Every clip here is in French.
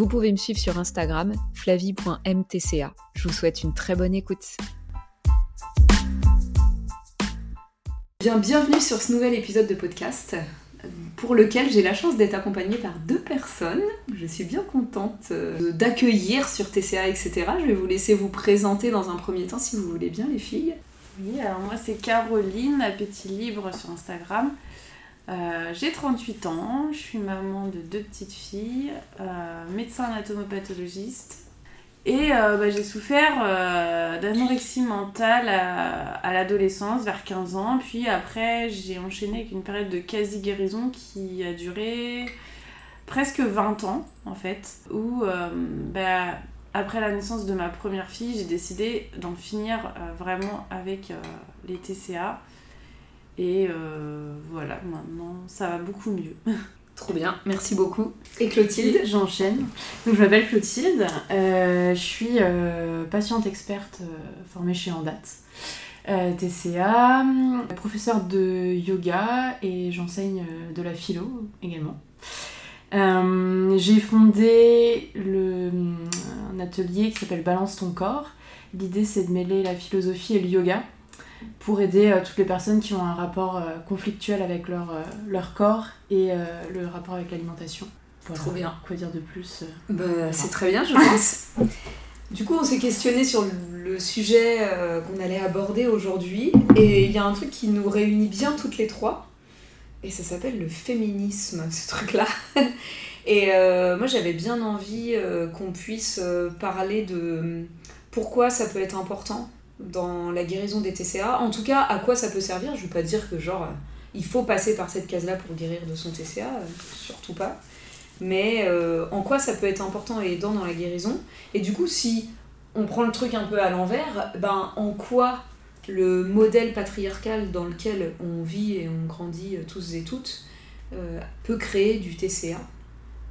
Vous pouvez me suivre sur Instagram, flavie.mtca. Je vous souhaite une très bonne écoute. Bien, bienvenue sur ce nouvel épisode de podcast pour lequel j'ai la chance d'être accompagnée par deux personnes. Je suis bien contente euh, d'accueillir sur TCA, etc. Je vais vous laisser vous présenter dans un premier temps si vous voulez bien, les filles. Oui, alors moi c'est Caroline, Appétit Libre sur Instagram. Euh, j'ai 38 ans, je suis maman de deux petites filles, euh, médecin anatomopathologiste. Et euh, bah, j'ai souffert d'anorexie mentale à, l'adolescence, vers 15 ans. Puis après, j'ai enchaîné avec une période de quasi-guérison qui a duré presque 20 ans, en fait. Où, bah, après la naissance de ma première fille, j'ai décidé d'en finir vraiment avec les TCA. Et euh, voilà, maintenant, ça va beaucoup mieux. Trop bien, merci beaucoup. Et Clotilde J'enchaîne. Donc je m'appelle Clotilde, euh, je suis euh, patiente experte formée chez Andat. TCA, professeure de yoga et j'enseigne de la philo également. j'ai fondé le, un atelier qui s'appelle Balance ton corps. L'idée c'est de mêler la philosophie et le yoga pour aider euh, toutes les personnes qui ont un rapport euh, conflictuel avec leur, euh, leur corps et le rapport avec l'alimentation. Trop bien. Quoi dire de plus bah, C'est très bien, je pense. du coup, on s'est questionné sur le sujet qu'on allait aborder aujourd'hui. Et il y a un truc qui nous réunit bien toutes les trois. Et ça s'appelle le féminisme, ce truc-là. et moi, j'avais bien envie qu'on puisse parler de pourquoi ça peut être important dans la guérison des TCA. En tout cas, à quoi ça peut servir Je ne veux pas dire que genre euh, il faut passer par cette case-là pour guérir de son TCA, euh, surtout pas. Mais euh, en quoi ça peut être important et aidant dans la guérison? Et du coup, si on prend le truc un peu à l'envers, ben en quoi le modèle patriarcal dans lequel on vit et on grandit tous et toutes peut créer du TCA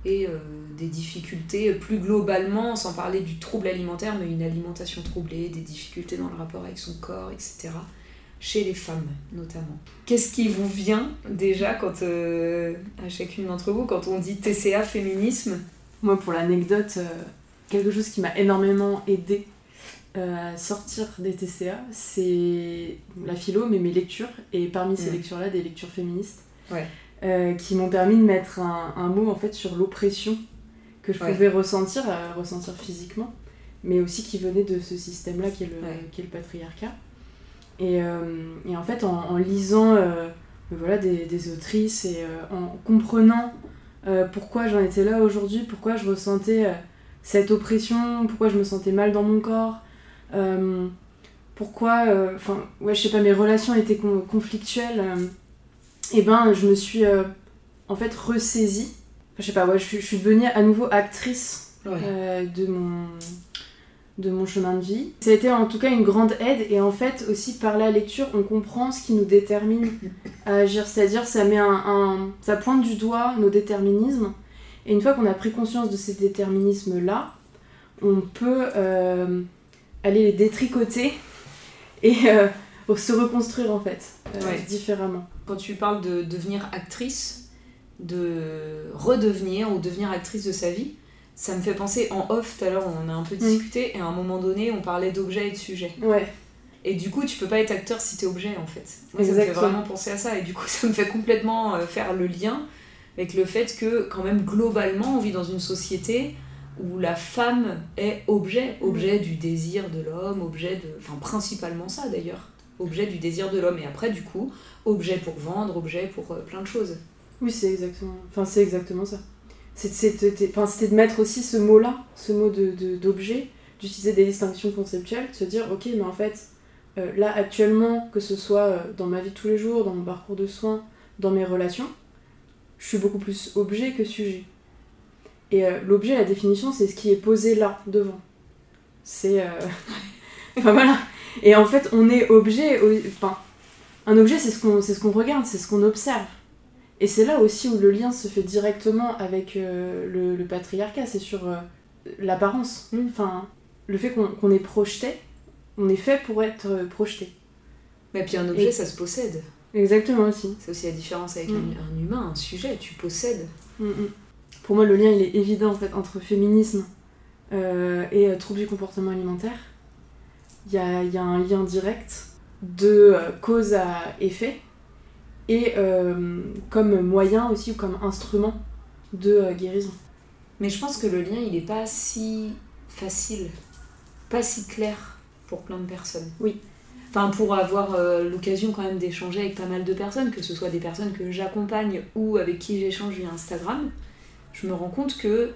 et euh, des difficultés plus globalement, sans parler du trouble alimentaire, mais une alimentation troublée, des difficultés dans le rapport avec son corps, etc. Chez les femmes notamment. Qu'est-ce qui vous vient déjà quand, euh, à chacune d'entre vous quand on dit TCA féminisme? Moi pour l'anecdote, euh, quelque chose qui m'a énormément aidé à sortir des TCA, c'est la philo, mais mes lectures, et parmi ces lectures-là, des lectures féministes. Ouais. Euh, qui m'ont permis de mettre un, un, mot en fait sur l'oppression que je pouvais ressentir, euh, ressentir physiquement, mais aussi qui venait de ce système-là qui, est le, qui est le patriarcat. Et, euh, et en fait, en, lisant voilà, des, des, autrices et en comprenant pourquoi j'en étais là aujourd'hui, pourquoi je ressentais cette oppression, pourquoi je me sentais mal dans mon corps, pourquoi, enfin, ouais, je sais pas, mes relations étaient conflictuelles et ben je me suis euh, en fait ressaisie. je sais pas, ouais, je, suis devenue à nouveau actrice euh, de mon de mon chemin de vie. Ça a été en tout cas une grande aide. Et en fait aussi par la lecture on comprend ce qui nous détermine à agir, c'est-à-dire ça met un, ça pointe du doigt nos déterminismes. Et une fois qu'on a pris conscience de ces déterminismes là, on peut euh, aller les détricoter et se reconstruire en fait différemment quand tu parles de devenir actrice, de redevenir ou devenir actrice de sa vie, ça me fait penser en off, tout à l'heure on a un peu discuté, et à un moment donné on parlait d'objet et de sujet. Ouais. Et du coup, tu peux pas être acteur si t'es objet en fait. Moi, ça me fait vraiment penser à ça, et du coup, ça me fait complètement euh, faire le lien avec le fait que, quand même, globalement, on vit dans une société où la femme est objet, objet du désir de l'homme, objet de. Enfin, principalement ça d'ailleurs objet du désir de l'homme. Et après, du coup, objet pour vendre, objet pour euh, plein de choses. Oui, c'est exactement, enfin, c'est exactement ça. C'était de mettre aussi ce mot-là, ce mot d'objet, de, d'utiliser des distinctions conceptuelles, de se dire, ok, mais en fait, euh, là, actuellement, que ce soit euh, dans ma vie de tous les jours, dans mon parcours de soins, dans mes relations, je suis beaucoup plus objet que sujet. Et l'objet, la définition, c'est ce qui est posé là, devant. C'est. euh, enfin voilà. Et en fait, on est objet. Enfin, un objet, c'est ce qu'on ce qu'on regarde, c'est ce qu'on observe. Et c'est là aussi où le lien se fait directement avec euh, le, le patriarcat, c'est sur euh, l'apparence. Enfin, le fait qu'on qu'on est projeté, on est fait pour être euh, projeté. Mais puis un objet, Et- ça se possède. Exactement aussi. C'est aussi la différence avec Mm. un, un humain, un sujet, tu possèdes. Mm, mm. Pour moi, le lien, il est évident en fait entre féminisme euh, et euh, troubles du comportement alimentaire. Il y a, il y a un lien direct de euh, cause à effet et euh, comme moyen aussi ou comme instrument de euh, guérison. Mais je pense que le lien, il n'est pas si facile, pas si clair pour plein de personnes. Oui. Enfin, pour avoir euh, l'occasion quand même d'échanger avec pas mal de personnes, que ce soit des personnes que j'accompagne ou avec qui j'échange via Instagram, je me rends compte que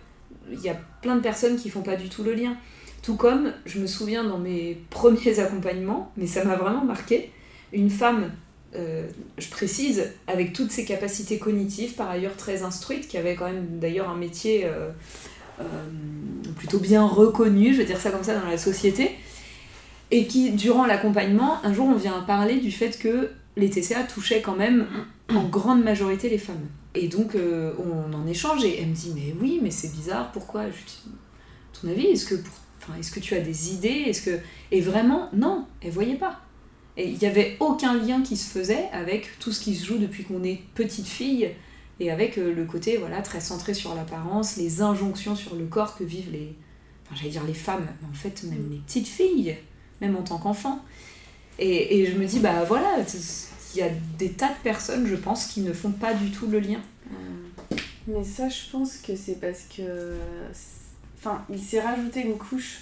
il y a plein de personnes qui font pas du tout le lien. Tout comme, je me souviens dans mes premiers accompagnements, mais ça m'a vraiment marqué, une femme, euh, je précise, avec toutes ses capacités cognitives, par ailleurs très instruite, qui avait quand même d'ailleurs un métier euh, euh, plutôt bien reconnu, je vais dire ça comme ça, dans la société, et qui, durant l'accompagnement, un jour on vient parler du fait que les TCA touchaient quand même en grande majorité les femmes. Et donc on en échange et elle me dit mais oui mais c'est bizarre pourquoi je dis, ton avis est-ce que pour- est-ce que tu as des idées? Est-ce que et vraiment non elle voyait pas. Et il n'y avait aucun lien qui se faisait avec tout ce qui se joue depuis qu'on est petite fille et avec euh, le côté voilà très centré sur l'apparence les injonctions sur le corps que vivent les enfin j'allais dire les femmes mais en fait même les petites filles même en tant qu'enfant et, et je me dis bah voilà il y a des tas de personnes je pense qui ne font pas du tout le lien. Mais ça, je pense que c'est parce que. Enfin, il s'est rajouté une couche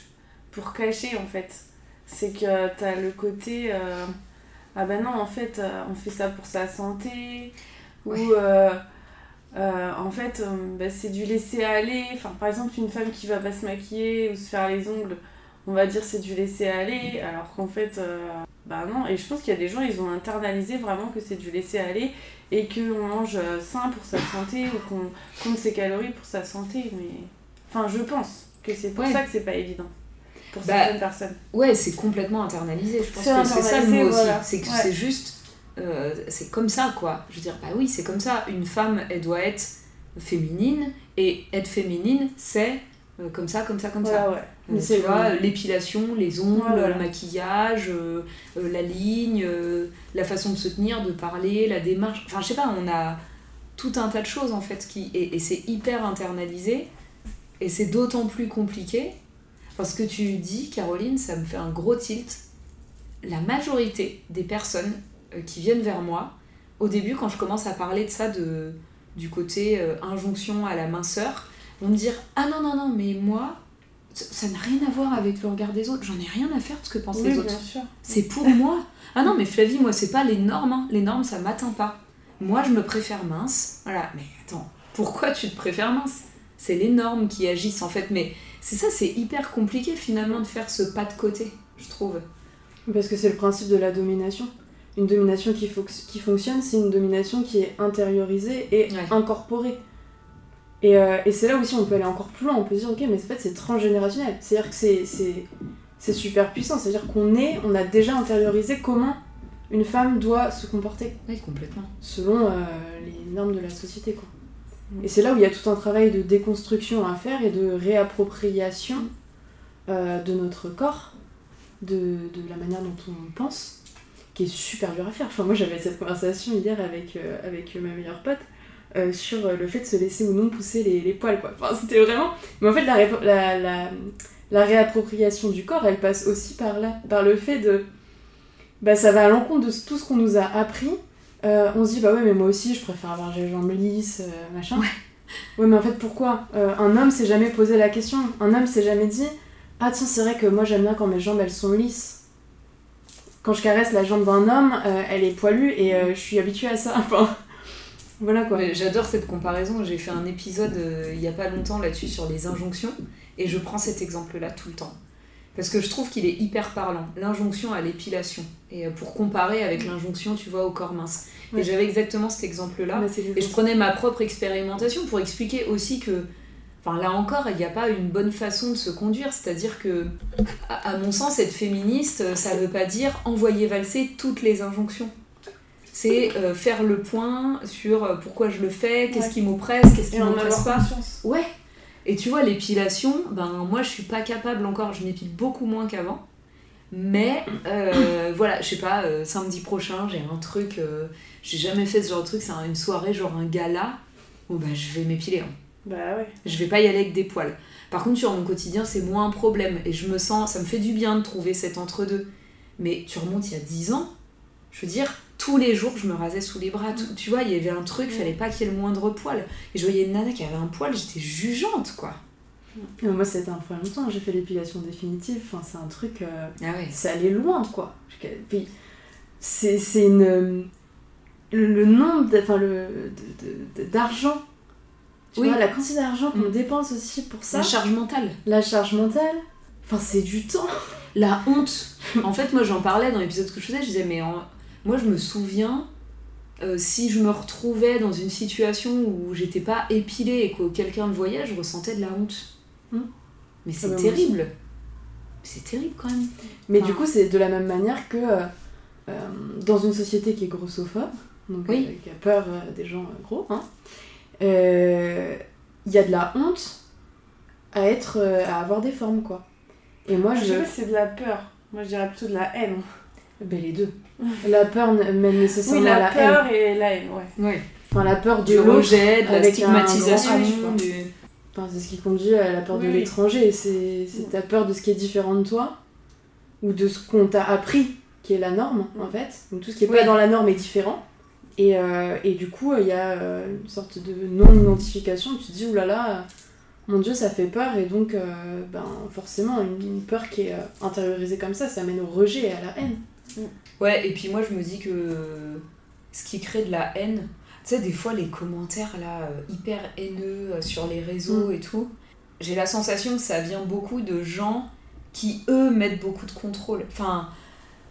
pour cacher en fait. C'est que t'as le côté. euh, Ah ben non, en fait, euh, on fait ça pour sa santé. Ouais. Ou. euh, euh, en fait, bah, c'est du laisser aller. Enfin, par exemple, une femme qui va pas se maquiller ou se faire les ongles, on va dire c'est du laisser aller. Alors qu'en fait, bah non. Et je pense qu'il y a des gens, ils ont internalisé vraiment que c'est du laisser aller et qu'on mange sain pour sa santé ou qu'on compte ses calories pour sa santé. Mais enfin, je pense que c'est pour Ouais. ça que c'est pas évident pour Bah, certaines personnes. Ouais, c'est complètement internalisé. Je pense que c'est ça le mot aussi. C'est que Ouais. c'est juste. euh, c'est comme ça, quoi. Je veux dire, bah oui, c'est comme ça. Une femme, elle doit être féminine. Et être féminine, c'est euh, comme ça, comme ça, comme ça. Voilà, ouais. Euh, Mais tu vois, l'épilation, les ongles, Voilà. le maquillage, euh, la ligne, la façon de se tenir, de parler, la démarche. Enfin, je sais pas, on a tout un tas de choses en fait qui. Et, et c'est hyper internalisé. Et c'est d'autant plus compliqué. Parce que tu dis, Caroline, ça me fait un gros tilt. La majorité des personnes euh, qui viennent vers moi, au début, quand je commence à parler de ça, de, du côté euh, injonction à la minceur, vont me dire Ah non, non, non, mais moi, ça n'a rien à voir avec le regard des autres. J'en ai rien à faire de ce que pensent Oui, les autres. C'est pour moi. Ah non, mais Flavie, moi, c'est pas les normes. hein. Les normes, ça m'atteint pas. Moi, je me préfère mince. Voilà, mais attends, pourquoi tu te préfères mince? C'est les normes qui agissent en fait. Mais c'est ça, c'est hyper compliqué finalement de faire ce pas de côté, je trouve. Parce que c'est le principe de la domination. Une domination qui, fonctionne, c'est une domination qui est intériorisée et Ouais. incorporée. Et, euh, et c'est là aussi on peut aller encore plus loin, on peut se dire ok mais en fait c'est transgénérationnel, c'est-à-dire que c'est super puissant, c'est-à-dire qu'on est, on a déjà intériorisé comment une femme doit se comporter Oui, complètement. selon euh, les normes de la société quoi. Et c'est là où il y a tout un travail de déconstruction à faire et de réappropriation euh, de notre corps, de, de la manière dont on pense, qui est super dur à faire. Enfin, moi j'avais cette conversation hier avec, euh, avec ma meilleure pote euh, sur le fait de se laisser ou non pousser les, les poils quoi. Enfin, c'était vraiment. Mais en fait, la, la, la, la réappropriation du corps, elle passe aussi par là, par le fait de. Bah, ça va à l'encontre de tout ce qu'on nous a appris. Euh, on se dit, bah ouais, mais moi aussi, je préfère avoir les jambes lisses, euh, machin. Ouais. mais en fait, pourquoi Euh, Un homme s'est jamais posé la question. Un homme s'est jamais dit, ah tiens, c'est vrai que moi j'aime bien quand mes jambes elles sont lisses. Quand je caresse la jambe d'un homme, euh, elle est poilue et euh, je suis habituée à ça. Enfin, voilà quoi. J'adore cette comparaison. J'ai fait un épisode euh, il y a pas longtemps là-dessus sur les injonctions et je prends cet exemple-là tout le temps. Parce que je trouve qu'il est hyper parlant. L'injonction à l'épilation. Et euh, pour comparer avec l'injonction, tu vois, au corps mince. Ouais. Et j'avais exactement cet exemple-là. C'est Et je prenais ma propre expérimentation pour expliquer aussi que Enfin, là encore, il n'y a pas une bonne façon de se conduire. C'est-à-dire que, à, à mon sens, être féministe, ça veut pas dire envoyer valser toutes les injonctions. C'est euh, faire le point sur euh, pourquoi je le fais, qu'est-ce Ouais. qui m'oppresse, qu'est-ce qui m'oppresse pas. conscience. Ouais. Et tu vois, l'épilation, ben moi je suis pas capable encore, je m'épile beaucoup moins qu'avant. Mais euh, voilà, je sais pas, euh, samedi prochain, j'ai un truc, euh, j'ai jamais fait ce genre de truc, c'est un- une soirée, genre un gala, où bah je vais m'épiler. hein. Bah ouais. Je vais pas y aller avec des poils. Par contre, sur mon quotidien, c'est moins un problème. Et je me sens, ça me fait du bien de trouver cet entre-deux. Mais tu remontes il y a 10 ans, je veux dire, tous les jours, je me rasais sous les bras. Tout- tu vois, il y avait un truc, fallait pas qu'il y ait le moindre poil. Et je voyais une nana qui avait un poil, j'étais jugeante, quoi. Et moi, c'était un peu longtemps, j'ai fait l'épilation définitive. Enfin, c'est un truc. euh, Ah ouais. c'est allé loin, quoi. Puis, C'est c'est une. Le, le nombre, de- enfin, le, de- de- d'argent. Tu Oui. vois, la quantité d'argent qu'on Mm. dépense aussi pour ça. La charge mentale. La charge mentale. Enfin, c'est du temps. La honte. En fait, moi, j'en parlais dans l'épisode que je faisais, je disais, mais en- moi, je me souviens, euh, si je me retrouvais dans une situation où j'étais pas épilée et que quelqu'un le voyait, je ressentais de la honte. Hmm. Mais Ah c'est bah, terrible. C'est terrible quand même. Mais Enfin- du coup, c'est de la même manière que euh, euh, dans une société qui est grossophobe, donc Oui. euh, qui a peur euh, des gens euh, gros, hein, euh, il y a de la honte à être, euh, à avoir des formes, quoi. Et moi, Je je, sais pas si c'est de la peur. Moi, je dirais plutôt de la haine. Ben, les deux. La peur mène nécessairement Oui, à la, la haine. peur et la haine, ouais. Ouais. Enfin, la peur de Du rejet, de la stigmatisation. Du- Enfin, c'est ce qui conduit à la peur de Oui, l'étranger. C'est c'est ta peur de ce qui est différent de toi ou de ce qu'on t'a appris qui est la norme en fait. Donc tout ce qui est Oui. pas dans la norme est différent. Et, euh, et du coup, il y a euh, une sorte de non-identification. Tu te dis, oulala, là là, mon dieu, ça fait peur. Et donc, euh, ben, forcément, une, une peur qui est euh, intériorisée comme ça, ça mène au rejet et à la haine. Ouais, et puis moi je me dis que ce qui crée de la haine, tu sais, des fois les commentaires là, euh, hyper haineux euh, sur les réseaux Mm. et tout, j'ai la sensation que ça vient beaucoup de gens qui eux mettent beaucoup de contrôle. Enfin,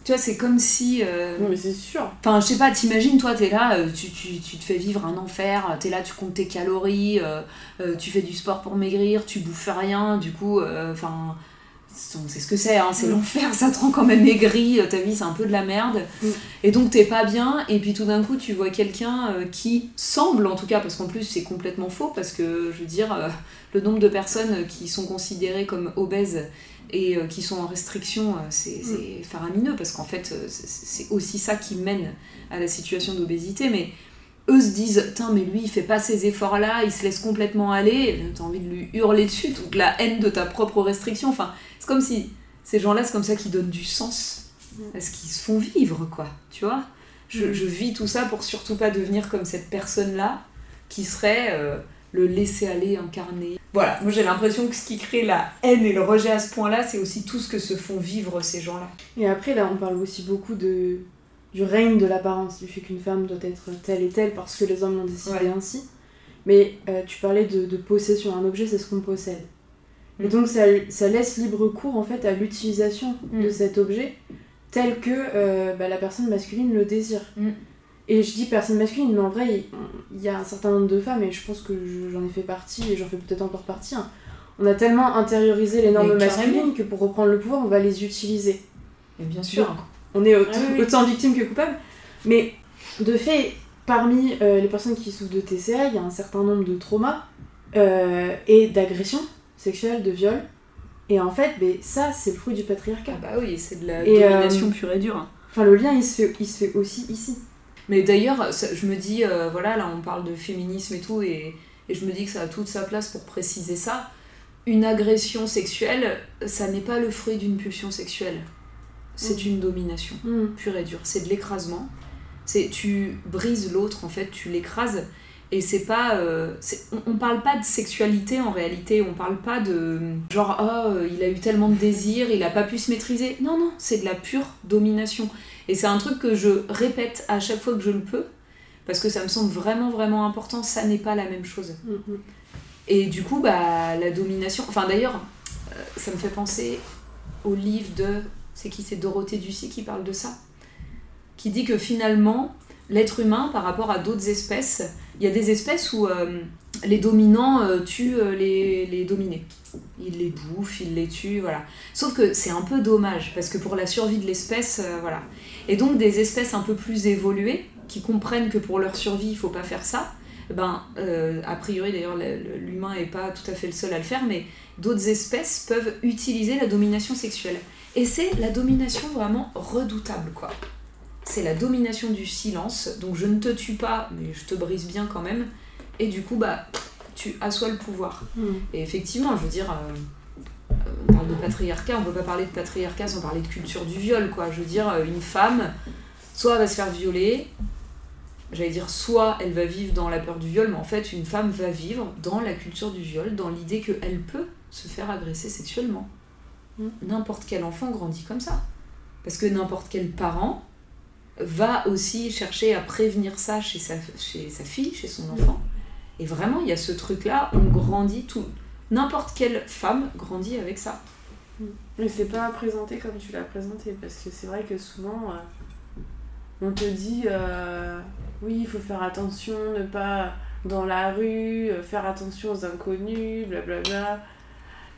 tu vois, c'est comme si. euh, Non, mais c'est sûr. Enfin, je sais pas, t'imagines, toi, t'es là, euh, tu, tu, tu te fais vivre un enfer, t'es là, tu comptes tes calories, euh, euh, tu fais du sport pour maigrir, tu bouffes rien, du coup, euh, enfin, sait ce que c'est, hein, c'est Mm. l'enfer, ça te rend quand même aigri, euh, ta vie c'est un peu de la merde, Mm. et donc t'es pas bien, et puis tout d'un coup, tu vois quelqu'un euh, qui semble, en tout cas, parce qu'en plus c'est complètement faux, parce que, je veux dire, euh, le nombre de personnes qui sont considérées comme obèses et qui sont en restriction, euh, c'est c'est faramineux parce qu'en fait, c'est- c'est aussi ça qui mène à la situation d'obésité. Mais eux se disent, tiens, mais lui, il fait pas ces efforts-là, il se laisse complètement aller, t'as envie de lui hurler dessus, toute la haine de ta propre restriction. Enfin, c'est comme si ces gens-là, c'est comme ça qu'ils donnent du sens à ce qu'ils se font vivre, quoi. Tu vois je, je vis tout ça pour surtout pas devenir comme cette personne-là qui serait euh, le laisser-aller incarné. Voilà, moi j'ai l'impression que ce qui crée la haine et le rejet à ce point-là, c'est aussi tout ce que se font vivre ces gens-là. Et après, là, on parle aussi beaucoup de, du règne de l'apparence, du fait qu'une femme doit être telle et telle parce que les hommes l'ont décidé Ouais. ainsi. Mais euh, tu parlais de, de possession. Un objet, c'est ce qu'on possède. Et Mm. donc, ça, ça laisse libre cours, en fait, à l'utilisation Mm. de cet objet tel que euh, bah, la personne masculine le désire. Mm. Et je dis personne masculine, mais en vrai, il- y, a un certain nombre de femmes, et je pense que je- j'en ai fait partie, et j'en fais peut-être encore partie. hein. On a tellement intériorisé les normes masculines que pour reprendre le pouvoir, on va les utiliser Et bien sûr. on est Ah oui. autant victime que coupable. Mais de fait, parmi euh, les personnes qui souffrent de TCA, il y a un certain nombre de traumas euh, et d'agressions sexuelles, de viols. Et en fait, ben, ça, c'est le fruit du patriarcat. Ah bah oui, c'est de la Et, domination euh, pure et dure. Enfin, le lien, il se fait, il se fait aussi ici. Mais d'ailleurs, je me dis, euh, voilà, là on parle de féminisme et tout, et, et je me dis que ça a toute sa place pour préciser ça. Une agression sexuelle, ça n'est pas le fruit d'une pulsion sexuelle. C'est Mhm. une domination. Mm. pur et dur. C'est de l'écrasement. C'est tu brises l'autre en fait, tu l'écrases. Et c'est pas, euh, on, on parle pas de sexualité en réalité. On parle pas de genre oh il a eu tellement de désirs, il a pas pu se maîtriser. Non non, c'est de la pure domination. Et c'est un truc que je répète à chaque fois que je le peux parce que ça me semble vraiment vraiment important. Ça n'est pas la même chose. Mhm. Et du coup, bah, la domination. Enfin, d'ailleurs, euh, ça me fait penser au livre de. C'est qui? C'est Dorothée Ducy qui parle de ça. Qui dit que finalement, l'être humain, par rapport à d'autres espèces, il y a des espèces où euh, les dominants euh, tuent euh, les, dominés. Ils les bouffent, ils les tuent, voilà. Sauf que c'est un peu dommage, parce que pour la survie de l'espèce, voilà. Et donc des espèces un peu plus évoluées, qui comprennent que pour leur survie, il faut pas faire ça, ben, euh, a priori d'ailleurs, le- le- l'humain est pas tout à fait le seul à le faire, mais d'autres espèces peuvent utiliser la domination sexuelle. Et c'est la domination vraiment redoutable, quoi. C'est la domination du silence, donc je ne te tue pas, mais je te brise bien quand même. Et du coup, bah, tu assois le pouvoir. Et effectivement, je veux dire, euh, euh, on parle de patriarcat, on peut pas parler de patriarcat sans parler de culture du viol, quoi. Je veux dire, euh, une femme, soit elle va se faire violer, j'allais dire, soit elle va vivre dans la peur du viol, mais en fait, une femme va vivre dans la culture du viol, dans l'idée qu'elle peut se faire agresser sexuellement. Mm. N'importe quel enfant grandit comme ça. Parce que n'importe quel parent va aussi chercher à prévenir ça chez sa, chez sa fille, chez son enfant. Et vraiment, il y a ce truc-là, on grandit tout. N'importe quelle femme grandit avec ça. Mais c'est pas présenté comme tu l'as présenté, parce que c'est vrai que souvent, euh, on te dit, euh, oui, il faut faire attention, ne pas dans la rue, euh, faire attention aux inconnus, blablabla.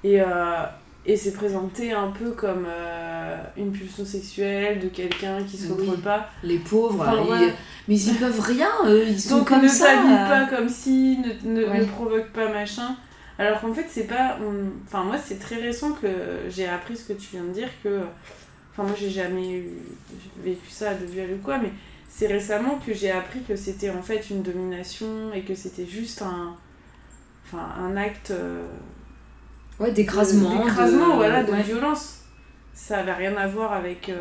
Et, et c'est présenté un peu comme euh, une pulsion sexuelle de quelqu'un qui se Oui. contrôle pas. Les pauvres, Enfin, ils- voilà. mais ils peuvent rien, eux, ils sont Donc comme ne ça. euh. pas comme si, ne, ne, Ouais. ne provoque pas machin. Alors qu'en fait, c'est pas. on- Enfin, moi, c'est très récent que j'ai appris ce que tu viens de dire, que. Enfin, moi, j'ai jamais eu- vécu ça de viol ou quoi, mais c'est récemment que j'ai appris que c'était en fait une domination et que c'était juste un. Enfin, un acte. euh, Ouais, d'écrasement. de- d'écrasement, de- voilà, de ouais. violence. Ça avait rien à voir avec euh,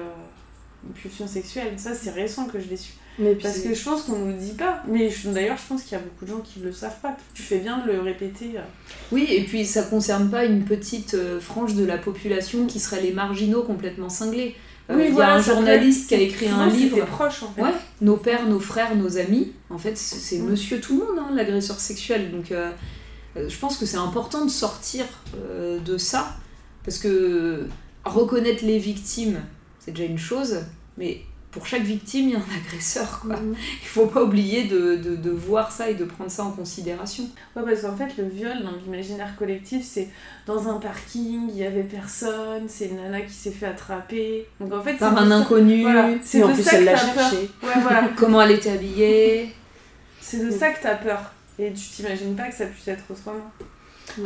une pulsion sexuelle. Ça, c'est récent que je l'ai su. Mais Parce que je pense qu'on nous le dit pas. Mais d'ailleurs, je pense qu'il y a beaucoup de gens qui le savent pas. Tu fais bien de le répéter. euh. Oui, et puis ça concerne pas une petite euh, frange de la population qui serait les marginaux complètement cinglés. Euh, Oui, il y voilà, a un journaliste qui a écrit un livre. tes proches, en fait. Ouais, nos pères, nos frères, nos amis. En fait, c'est Mm. monsieur tout le monde, hein, l'agresseur sexuel. Donc, euh, euh, je pense que c'est important de sortir euh, de ça. Parce que reconnaître les victimes, c'est déjà une chose. Mais pour chaque victime, il y a un agresseur. Quoi. Mhm. Il faut pas oublier de, de, de voir ça et de prendre ça en considération. Ouais, parce qu'en fait, le viol dans l'imaginaire collectif, c'est dans un parking, il y avait personne, c'est une nana qui s'est fait attraper. Donc en fait, Par un inconnu, Voilà, c'est en plus, ça elle l'a cherché. Ouais, voilà. comment elle était habillée. C'est de ça que t'as peur. Et tu t'imagines pas que ça puisse être autrement.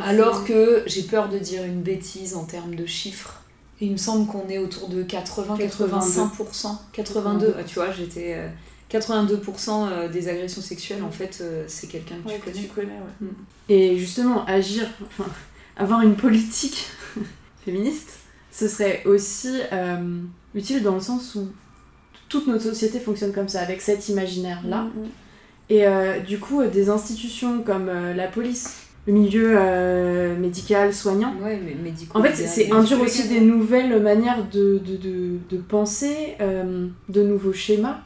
Alors que j'ai peur de dire une bêtise en termes de chiffres. Il me semble qu'on est autour de 80-85%. 82, ah, tu vois, j'étais. euh, 82% euh, des agressions sexuelles, en fait, euh, c'est quelqu'un que Ouais, tu que connais. tu connais, ouais. Et justement, agir, enfin, avoir une politique féministe, ce serait aussi euh, utile dans le sens où toute notre société fonctionne comme ça, avec cet imaginaire-là. Mhm. Et euh, du coup, euh, des institutions comme euh, la police, le milieu euh, médical, soignant, Ouais, mais médico en fait, c'est- induire aussi des nouvelles manières de, de, de, de penser, euh, de nouveaux schémas.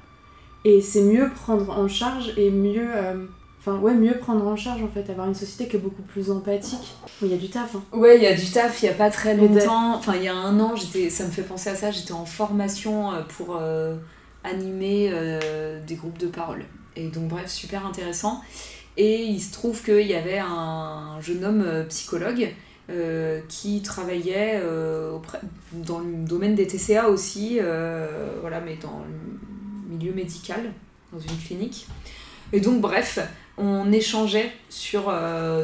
Et c'est mieux prendre en charge et mieux. euh, Enfin, ouais, mieux prendre en charge en fait, avoir une société qui est beaucoup plus empathique. Il y a du taf. Hein. Ouais, il y a du taf, il n'y a pas très longtemps, enfin il y a un an, ça me fait penser à ça, j'étais en formation pour animer des groupes de parole. Et donc bref, super intéressant. Et il se trouve qu'il y avait un jeune homme euh, psychologue euh, qui travaillait euh, dans le domaine des TCA aussi, voilà, mais dans le milieu médical, dans une clinique. Et donc bref, on échangeait sur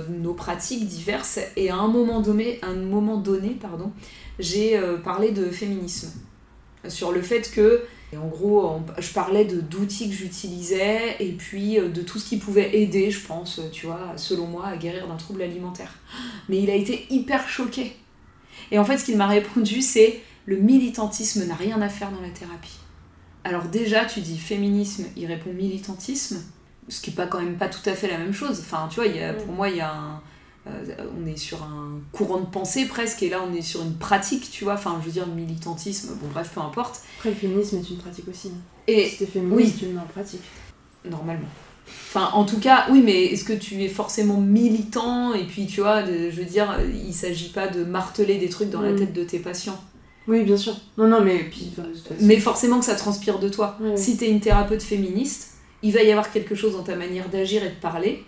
nos pratiques diverses et à un moment donné, un moment donné pardon, j'ai parlé de féminisme. Sur le fait que, et en gros, on- je parlais de d'outils que j'utilisais et puis euh, de tout ce qui pouvait aider, je pense, euh, tu vois, selon moi, à guérir d'un trouble alimentaire. Mais il a été hyper choqué. Et en fait, ce qu'il m'a répondu, c'est le militantisme n'a rien à faire dans la thérapie. Alors déjà, tu dis féminisme, il répond militantisme ce qui est pas quand même pas tout à fait la même chose. Enfin, tu vois, il y a, pour moi, il y a un, on est sur un courant de pensée presque, et là, on est sur une pratique, tu vois. Enfin, je veux dire, militantisme, bon, bref, peu importe. Après, le féminisme est une pratique aussi. hein. Et Si t'es féministe, oui. tu le mets en pratique. normalement. Enfin, en tout cas, oui, mais est-ce que tu es forcément militant? Et puis, tu vois, de- je veux dire, il s'agit pas de marteler des trucs dans la Mm. tête de tes patients. Oui, bien sûr. Non, non, mais puis, enfin, Mais forcément que ça transpire de toi. Si tu es une thérapeute féministe, il va y avoir quelque chose dans ta manière d'agir et de parler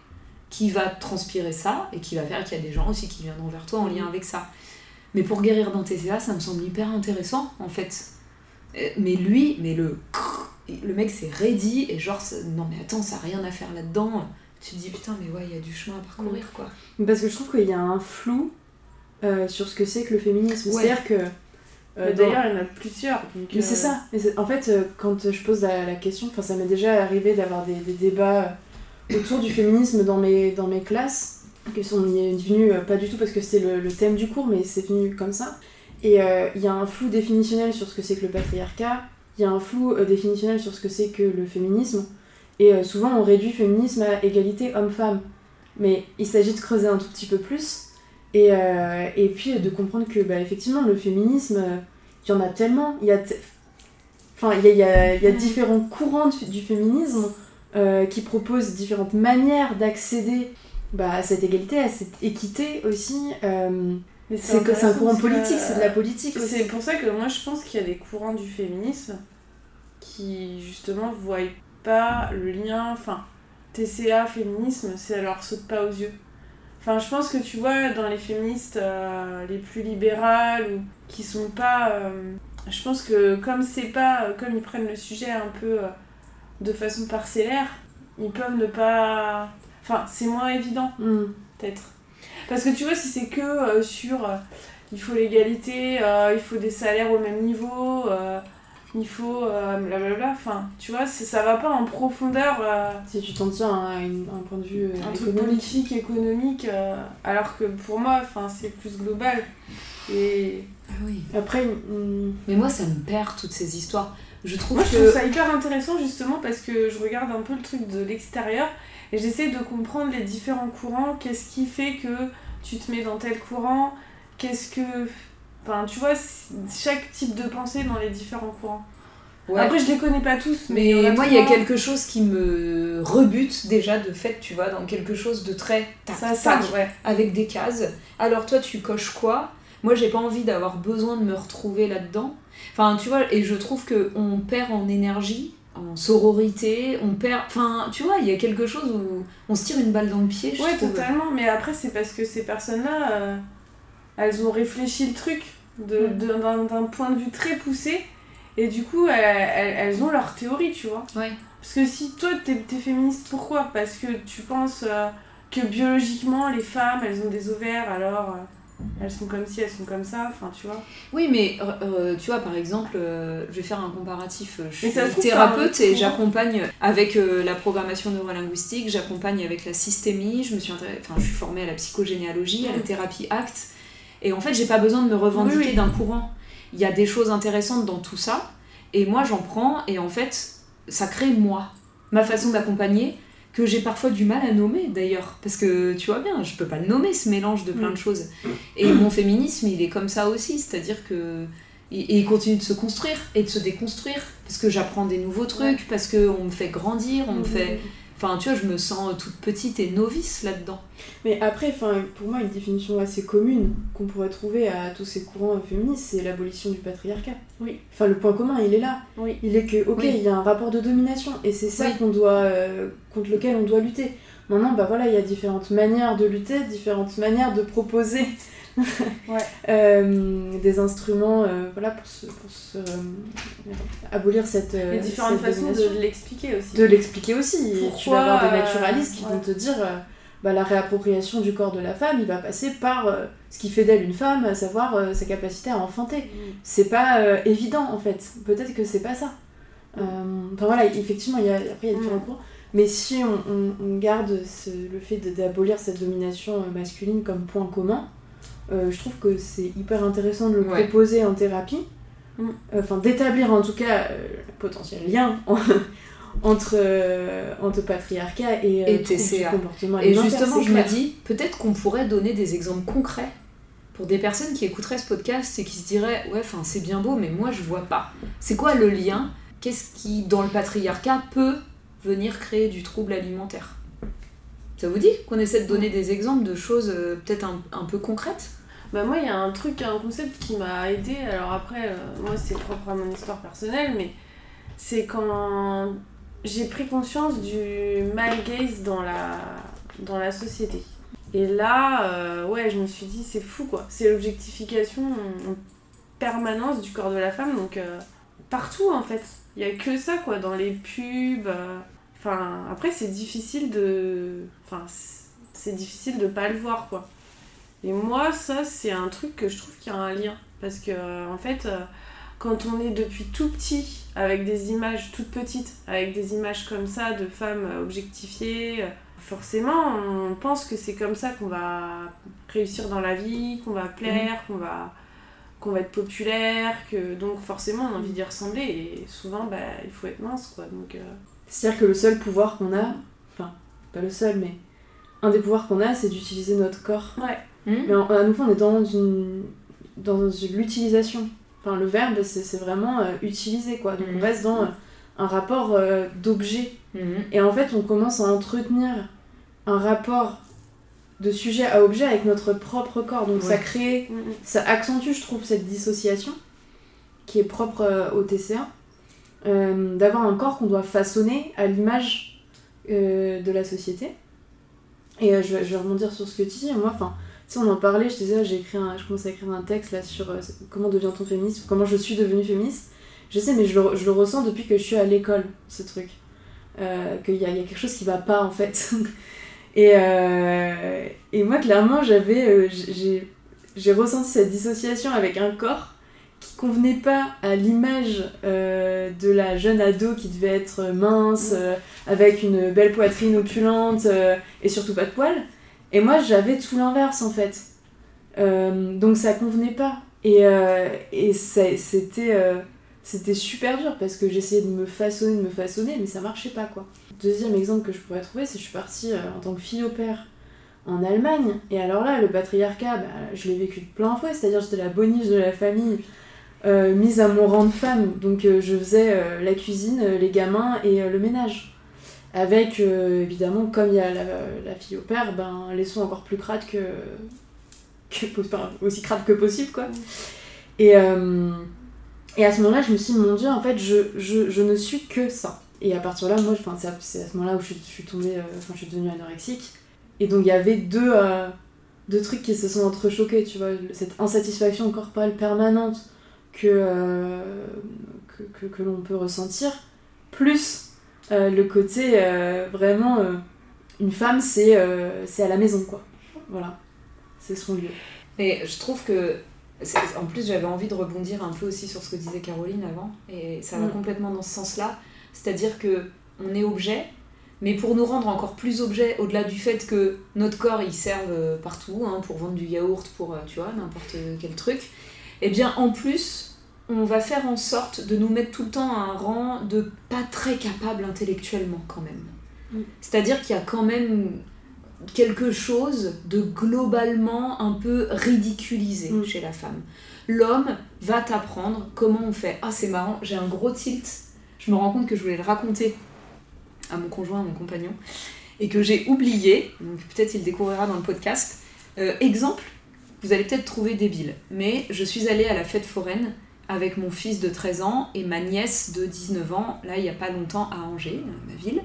qui va transpirer ça et qui va faire qu'il y a des gens aussi qui viendront vers toi en lien avec ça. Mais pour guérir d'un TCA, ça me semble hyper intéressant en fait. Euh, Mais lui, mais le le mec c'est ready et genre non mais attends ça a rien à faire là-dedans. Tu te dis putain mais ouais il y a du chemin à parcourir quoi. Parce que je trouve qu'il y a un flou euh, sur ce que c'est que le féminisme. Ouais. C'est-à-dire que. euh, D'ailleurs, il y en a plusieurs. donc, Mais c'est ça. Et c'est- en fait, euh, quand je pose la, la question, enfin, ça m'est déjà arrivé d'avoir des, des débats euh, autour du féminisme dans mes, dans mes classes, qui sont venus, euh, pas du tout parce que c'était le, le thème du cours, mais c'est venu comme ça. Et euh, il y a un flou définitionnel sur ce que c'est que le patriarcat, il y a un flou euh, définitionnel sur ce que c'est que le féminisme, et euh, souvent on réduit féminisme à égalité homme-femme. Mais il s'agit de creuser un tout petit peu plus, et, et puis de comprendre que, bah, effectivement, le féminisme, il y en a tellement, il y a... Enfin, il y a, y a- y a différents courants du, du féminisme euh, qui proposent différentes manières d'accéder bah, à cette égalité, à cette équité aussi. euh, c'est un courant politique, c'est de la politique C'est pour ça que moi je pense qu'il y a des courants du féminisme qui justement voient pas le lien, enfin TCA, féminisme, ça leur saute pas aux yeux. Enfin je pense que tu vois dans les féministes euh, les plus libérales ou qui sont pas... euh, je pense que comme c'est pas... Comme ils prennent le sujet un peu de façon parcellaire, ils peuvent ne pas... Enfin c'est moins évident Mm. peut-être. Parce que tu vois, si c'est que euh, sur euh, il faut l'égalité, euh, il faut des salaires au même niveau, euh, il faut euh, blablabla, enfin, tu vois, ça va pas en profondeur, euh, Si tu t'en tiens à une- un point de vue euh, un truc économique. politique, économique, euh, alors que pour moi, enfin, c'est plus global. Et Ah oui. Après, mm, Mais moi ça me perd toutes ces histoires. Je trouve moi, je que trouve ça hyper intéressant justement parce que je regarde un peu le truc de l'extérieur et j'essaie de comprendre les différents courants, qu'est-ce qui fait que tu te mets dans tel courant, qu'est-ce que. Enfin, tu vois, chaque type de pensée dans les différents courants. Ouais. Après, je les connais pas tous, mais. Mais moi, il y a quelque chose qui me rebute déjà de fait, tu vois, dans quelque chose de très tac, Ça tac, sent, ouais. avec des cases. Alors toi, tu coches quoi? Moi, j'ai pas envie d'avoir besoin de me retrouver là-dedans. Enfin, tu vois, et je trouve que on perd en énergie, en sororité, on perd. Enfin, tu vois, il y a quelque chose où on se tire une balle dans le pied, je Ouais, trouve. totalement. Mais après, c'est parce que ces personnes-là, euh, elles ont réfléchi le truc de- Mm. de- d'un d'un point de vue très poussé. Et du coup, elles, elles- elles ont leur théorie, tu vois. Ouais. Parce que si toi, t'es es féministe, pourquoi? Parce que tu penses euh, que biologiquement, les femmes, elles ont des ovaires, alors euh, elles sont comme ci, elles sont comme ça, enfin, tu vois. Oui, mais euh, euh, tu vois, par exemple, euh, je vais faire un comparatif. Je Mais suis thérapeute et j'accompagne avec euh, la programmation neurolinguistique, j'accompagne avec la systémie, je me suis enfin, je suis formée à la psychogénéalogie, à la thérapie ACT. Et en fait, j'ai pas besoin de me revendiquer Oui, oui. d'un courant. Il y a des choses intéressantes dans tout ça. Et moi, j'en prends et en fait, ça crée moi, ma façon d'accompagner que j'ai parfois du mal à nommer d'ailleurs. Parce que tu vois bien je peux pas le nommer ce mélange de plein Mm. de choses. Et mon féminisme il est comme ça aussi. C'est à dire que et et il continue de se construire et de se déconstruire. Parce que j'apprends des nouveaux trucs parce que on me fait grandir on me fait enfin tu vois je me sens toute petite et novice là dedans Mais après, pour moi, une définition assez commune qu'on pourrait trouver à tous ces courants féministes, c'est l'abolition du patriarcat. Oui. Enfin, le point commun, il est là. Oui. Il est que, ok, Oui. il y a un rapport de domination, et c'est ça Oui. qu'on doit, euh, contre lequel on doit lutter. Maintenant, bah voilà, il y a différentes manières de lutter, différentes manières de proposer Ouais. euh, des instruments, euh, voilà, pour, se, pour se, euh, abolir cette, Il y a différentes cette façons de l'expliquer aussi. de l'expliquer aussi. Et tu vas Pourquoi, avoir des naturalistes qui ouais. vont te dire bah, la réappropriation du corps de la femme, il va passer par ce qui fait d'elle une femme, à savoir sa capacité à enfanter. Mm. C'est pas évident en fait. Peut-être que c'est pas ça. Euh, Enfin voilà, effectivement, il y a, après il y a différents Mm. courants. Mais si on, on- on garde ce- le fait d'abolir cette domination masculine comme point commun, euh, je trouve que c'est hyper intéressant de le Ouais. proposer en thérapie. Mm. Enfin, d'établir en tout cas euh, le potentiel lien en- entre, euh, entre patriarcat et, Et TCA. comportement et justement je me dis peut-être qu'on pourrait donner des exemples concrets pour des personnes qui écouteraient ce podcast et qui se diraient ouais enfin c'est bien beau mais moi je vois pas c'est quoi le lien? Qu'est-ce qui dans le patriarcat peut venir créer du trouble alimentaire? Ça vous dit qu'on essaie de donner des exemples de choses euh, peut-être un, un peu concrètes? Bah moi, il y a un truc, un concept qui m'a aidé. Alors après, euh, moi, c'est propre à mon histoire personnelle, mais c'est quand j'ai pris conscience du male gaze dans la, dans la société. Et là, euh, ouais, je me suis dit, c'est fou quoi. C'est l'objectification en permanence du corps de la femme, donc euh, partout en fait. Il y a que ça quoi, dans les pubs. Enfin, après, c'est difficile de. Enfin, c'est difficile de pas le voir quoi. Et moi, ça, c'est un truc que je trouve qu'il y a un lien. Parce que, euh, en fait, euh, quand on est depuis tout petit, avec des images toutes petites, avec des images comme ça de femmes euh, objectifiées, forcément, on pense que c'est comme ça qu'on va réussir dans la vie, qu'on va plaire, qu'on va qu'on va être populaire, que donc forcément on a envie d'y ressembler et souvent bah, il faut être mince quoi. Donc euh, C'est-à-dire que le seul pouvoir qu'on a, enfin, pas le seul, mais un des pouvoirs qu'on a, c'est d'utiliser notre corps. ouais, Hmm? Mais en- à nouveau, on est dans une, dans l'utilisation. Enfin, le verbe, c'est vraiment euh, utiliser, quoi. Donc on reste dans euh, un rapport euh, d'objet. Mhm. Et en fait, on commence à entretenir un rapport de sujet à objet avec notre propre corps. Donc ça crée, ça accentue, je trouve, cette dissociation qui est propre au TCA. D'avoir un corps qu'on doit façonner à l'image de la société. Et je, vais, je vais rebondir sur ce que tu dis. Moi, enfin, sais, on en parlait, je disais, j'ai écrit un, je commence à écrire un texte là sur euh, comment devient-on féministe, comment je suis devenue féministe. Je sais, mais je le, je le ressens depuis que je suis à l'école, ce truc. Euh, Qu'il y a, y a quelque chose qui va pas, en fait. et, euh, et moi, clairement, j'avais, j'ai, j'ai ressenti cette dissociation avec un corps qui convenait pas à l'image euh, de la jeune ado qui devait être mince, euh, avec une belle poitrine opulente euh, et surtout pas de poils. Et moi, j'avais tout l'inverse en fait. Euh, donc ça convenait pas. Et, euh, c'était euh, c'était super dur parce que j'essayais de me façonner, de me façonner, mais ça marchait pas quoi. Deuxième exemple que je pourrais trouver, c'est que je suis partie en tant que fille au père en Allemagne. Et alors là, le patriarcat, bah, je l'ai vécu de plein fouet, c'est-à-dire j'étais la boniche de la famille, mise à mon rang de femme. Donc je faisais la cuisine, les gamins et le ménage. Avec, euh, évidemment, comme il y a la, la fille au père, ben, les sons encore plus crades que, que enfin, aussi crades que possible, quoi. Et, euh, et à ce moment-là, je me suis dit, mon Dieu, en fait, je, je, je ne suis que ça. Et à partir de là, moi, c'est à- c'est à ce moment-là où je, suis- je suis tombée, euh, enfin, je suis devenue anorexique. Et donc, il y avait deux, deux trucs qui se sont entrechoqués, tu vois, cette insatisfaction corporelle permanente que, que, que, que l'on peut ressentir, plus euh, le côté euh, vraiment, euh, une femme, c'est c'est à la maison, quoi. Voilà, c'est son lieu. Mais je trouve que. En plus, j'avais envie de rebondir un peu aussi sur ce que disait Caroline avant, et ça va Mm. complètement dans ce sens-là. C'est-à-dire que on est objet, mais pour nous rendre encore plus objet, au-delà du fait que notre corps il serve partout, hein, pour vendre du yaourt, pour tu vois n'importe quel truc, et bien en plus, on va faire en sorte de nous mettre tout le temps à un rang de pas très capable intellectuellement quand même. Mm. C'est-à-dire qu'il y a quand même quelque chose de globalement un peu ridiculisé Mm. chez la femme. L'homme va t'apprendre comment on fait. Ah, c'est marrant, j'ai un gros tilt. Je me rends compte que je voulais le raconter à mon conjoint, à mon compagnon, et que j'ai oublié. Donc peut-être il le découvrira dans le podcast. Euh, exemple, vous allez peut-être trouver débile, mais je suis allée à la fête foraine avec mon fils de 13 ans et ma nièce de 19 ans, là il n'y a pas longtemps à Angers, ma ville.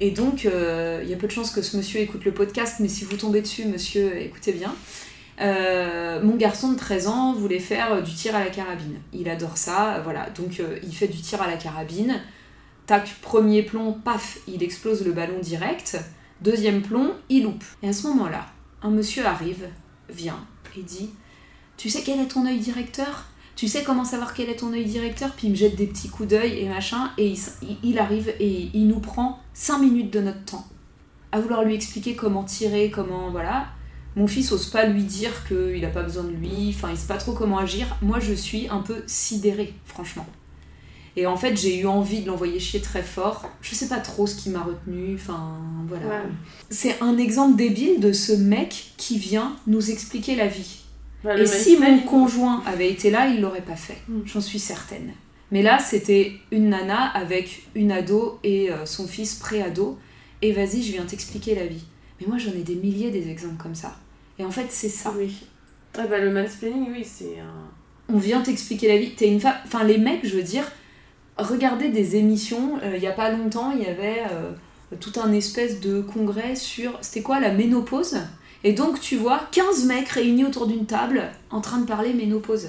Et donc, euh, il y a peu de chances que ce monsieur écoute le podcast, mais si vous tombez dessus, monsieur, écoutez bien. Euh, mon garçon de 13 ans voulait faire euh, du tir à la carabine. Il adore ça, voilà. Donc, il fait du tir à la carabine. Tac, premier plomb, paf, il explose le ballon direct. Deuxième plomb, il loupe. Et à ce moment-là, un monsieur arrive, vient, et dit Tu sais quel est ton œil directeur? Tu sais comment savoir quel est ton œil directeur? Puis il me jette des petits coups d'œil et machin, et il, il- arrive et il nous prend 5 minutes de notre temps à vouloir lui expliquer comment tirer, comment. Voilà. Mon fils ose pas lui dire qu'il a pas besoin de lui, enfin il sait pas trop comment agir. Moi je suis un peu sidérée, franchement. Et en fait j'ai eu envie de l'envoyer chier très fort. Je sais pas trop ce qui m'a retenu, enfin voilà. Ouais. C'est un exemple débile de ce mec qui vient nous expliquer la vie. Bah, Et si mon conjoint avait été là, il l'aurait pas fait. Mm. J'en suis certaine. Mais là, c'était une nana avec une ado et euh, son fils pré-ado. Et vas-y, je viens t'expliquer la vie. Mais moi, j'en ai des milliers des exemples comme ça. Et en fait, c'est ça. Oui. Ah bah, le mansplaining, oui, c'est un. On vient t'expliquer la vie. T'es une femme. Enfin, les mecs, je veux dire, regardez des émissions. euh, Il y a pas longtemps, il y avait euh, tout un espèce de congrès sur. C'était quoi la ménopause? Et donc, tu vois, 15 mecs réunis autour d'une table en train de parler ménopause.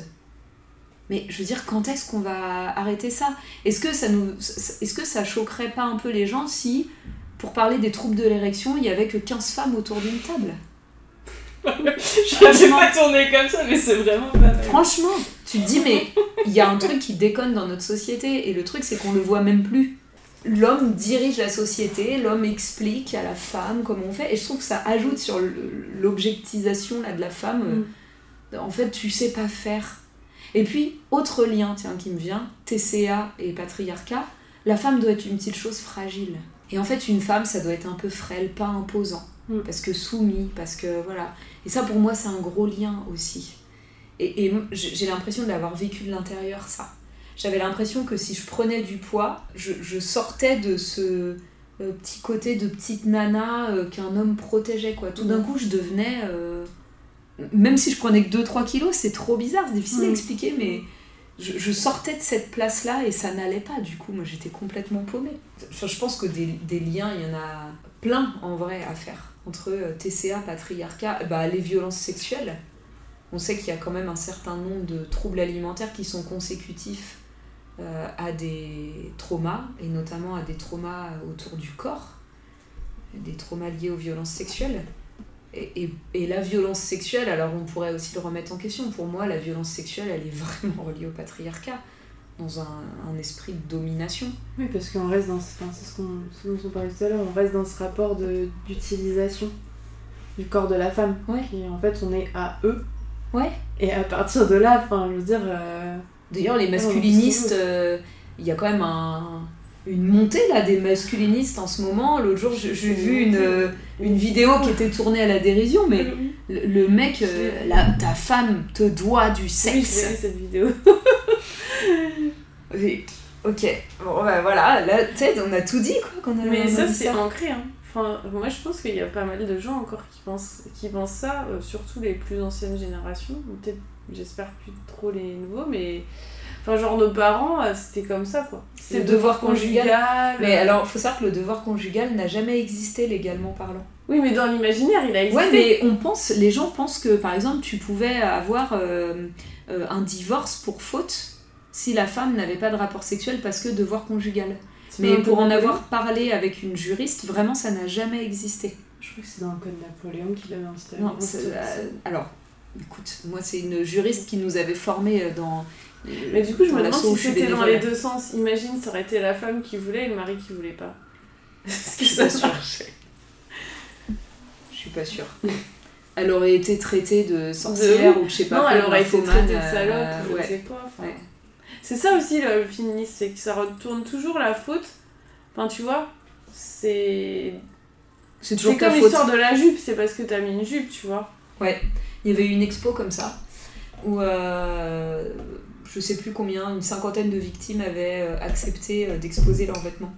Mais je veux dire, quand est-ce qu'on va arrêter ça? Est-ce que ça nous, est-ce que ça choquerait pas un peu les gens si, pour parler des troubles de l'érection, il y avait que 15 femmes autour d'une table? Je n'avais pas tourné comme ça, mais c'est vraiment pas mal. Franchement, tu te dis, mais il y a un truc qui déconne dans notre société, et le truc, c'est qu'on le voit même plus. L'homme dirige la société, l'homme explique à la femme comment on fait, et je trouve que ça ajoute sur l'objectisation de la femme. Mm. En fait, tu sais pas faire. Et puis, autre lien, tiens, qui me vient, TCA et patriarcat, la femme doit être une petite chose fragile. Et en fait, une femme, ça doit être un peu frêle, pas imposant. Mm. Parce que soumis, parce que voilà. Et ça, pour moi, c'est un gros lien aussi. Et, et j'ai l'impression d'avoir vécu de l'intérieur ça. J'avais l'impression que si je prenais du poids, je, je sortais de ce euh, petit côté de petite nana euh, qu'un homme protégeait. quoi. Tout d'un coup, je devenais... euh, même si je prenais que 2-3 kilos, c'est trop bizarre, c'est difficile à expliquer, mais je, je sortais de cette place-là et ça n'allait pas. Du coup, moi, j'étais complètement paumée. Enfin, je pense que des, des liens, il y en a plein en vrai à faire entre TCA, patriarcat, bah, les violences sexuelles. On sait qu'il y a quand même un certain nombre de troubles alimentaires qui sont consécutifs euh, à des traumas, et notamment à des traumas autour du corps, des traumas liés aux violences sexuelles. Et, et, et la violence sexuelle, alors on pourrait aussi le remettre en question. Pour moi, la violence sexuelle, elle est vraiment reliée au patriarcat, dans un, un esprit de domination. Oui, parce qu'on reste dans ce, enfin, c'est ce, qu'on, ce dont on parlait tout à l'heure, on reste dans ce rapport de, d'utilisation du corps de la femme. Ouais. Qui, en fait, on est à eux. Ouais. Et à partir de là, enfin, je veux dire. euh, D'ailleurs, les masculinistes, euh, il y a quand même un- une montée là des masculinistes en ce moment. L'autre jour, j'ai vu une, euh, une vidéo qui était tournée à la dérision, mais le, le mec, euh, la- ta femme te doit du Oui, sexe. j'ai vu cette vidéo. Ok, bon bah voilà, là, tu sais, on a tout dit quoi. Qu'on a, Mais ça, c'est ancré. Hein. Enfin, moi, je pense qu'il y a pas mal de gens encore qui pensent, qui pensent ça, euh, surtout les plus anciennes générations. Peut-être, j'espère plus trop les nouveaux, mais. Enfin, genre, nos parents, euh, c'était comme ça, quoi. C'est le devoir conjugal. Mais euh, alors, faut savoir que le devoir conjugal n'a jamais existé légalement parlant. Oui, mais dans l'imaginaire, il a existé. Ouais, mais on pense, les gens pensent que par exemple, tu pouvais avoir euh, euh, un divorce pour faute si la femme n'avait pas de rapport sexuel parce que devoir conjugal. Mais pour en avoir parlé avec une juriste, vraiment, ça n'a jamais existé. Je crois que c'est dans le code Napoléon qu'il avait installé. Non, c'est- euh, alors, écoute, moi, c'est une juriste qui nous avait formés dans. Mais du coup, je me demande si je c'était dans les deux sens. Imagine, ça aurait été la femme qui voulait et le mari qui voulait pas. Est-ce que Je ça marchait Je suis pas sûre. Elle aurait été traitée de sorcière ou je sais pas Non, quoi, elle aurait été traitée de euh, salope, je ouais. sais pas. Ouais. C'est ça aussi le féministe, c'est que ça retourne toujours la faute. Enfin, tu vois, c'est. C'est toujours C'est comme l'histoire de la jupe, c'est parce que t'as mis une jupe, tu vois. Il y avait eu une expo comme ça, où euh, je sais plus combien, une cinquantaine de victimes avaient euh, accepté euh, d'exposer leurs vêtements.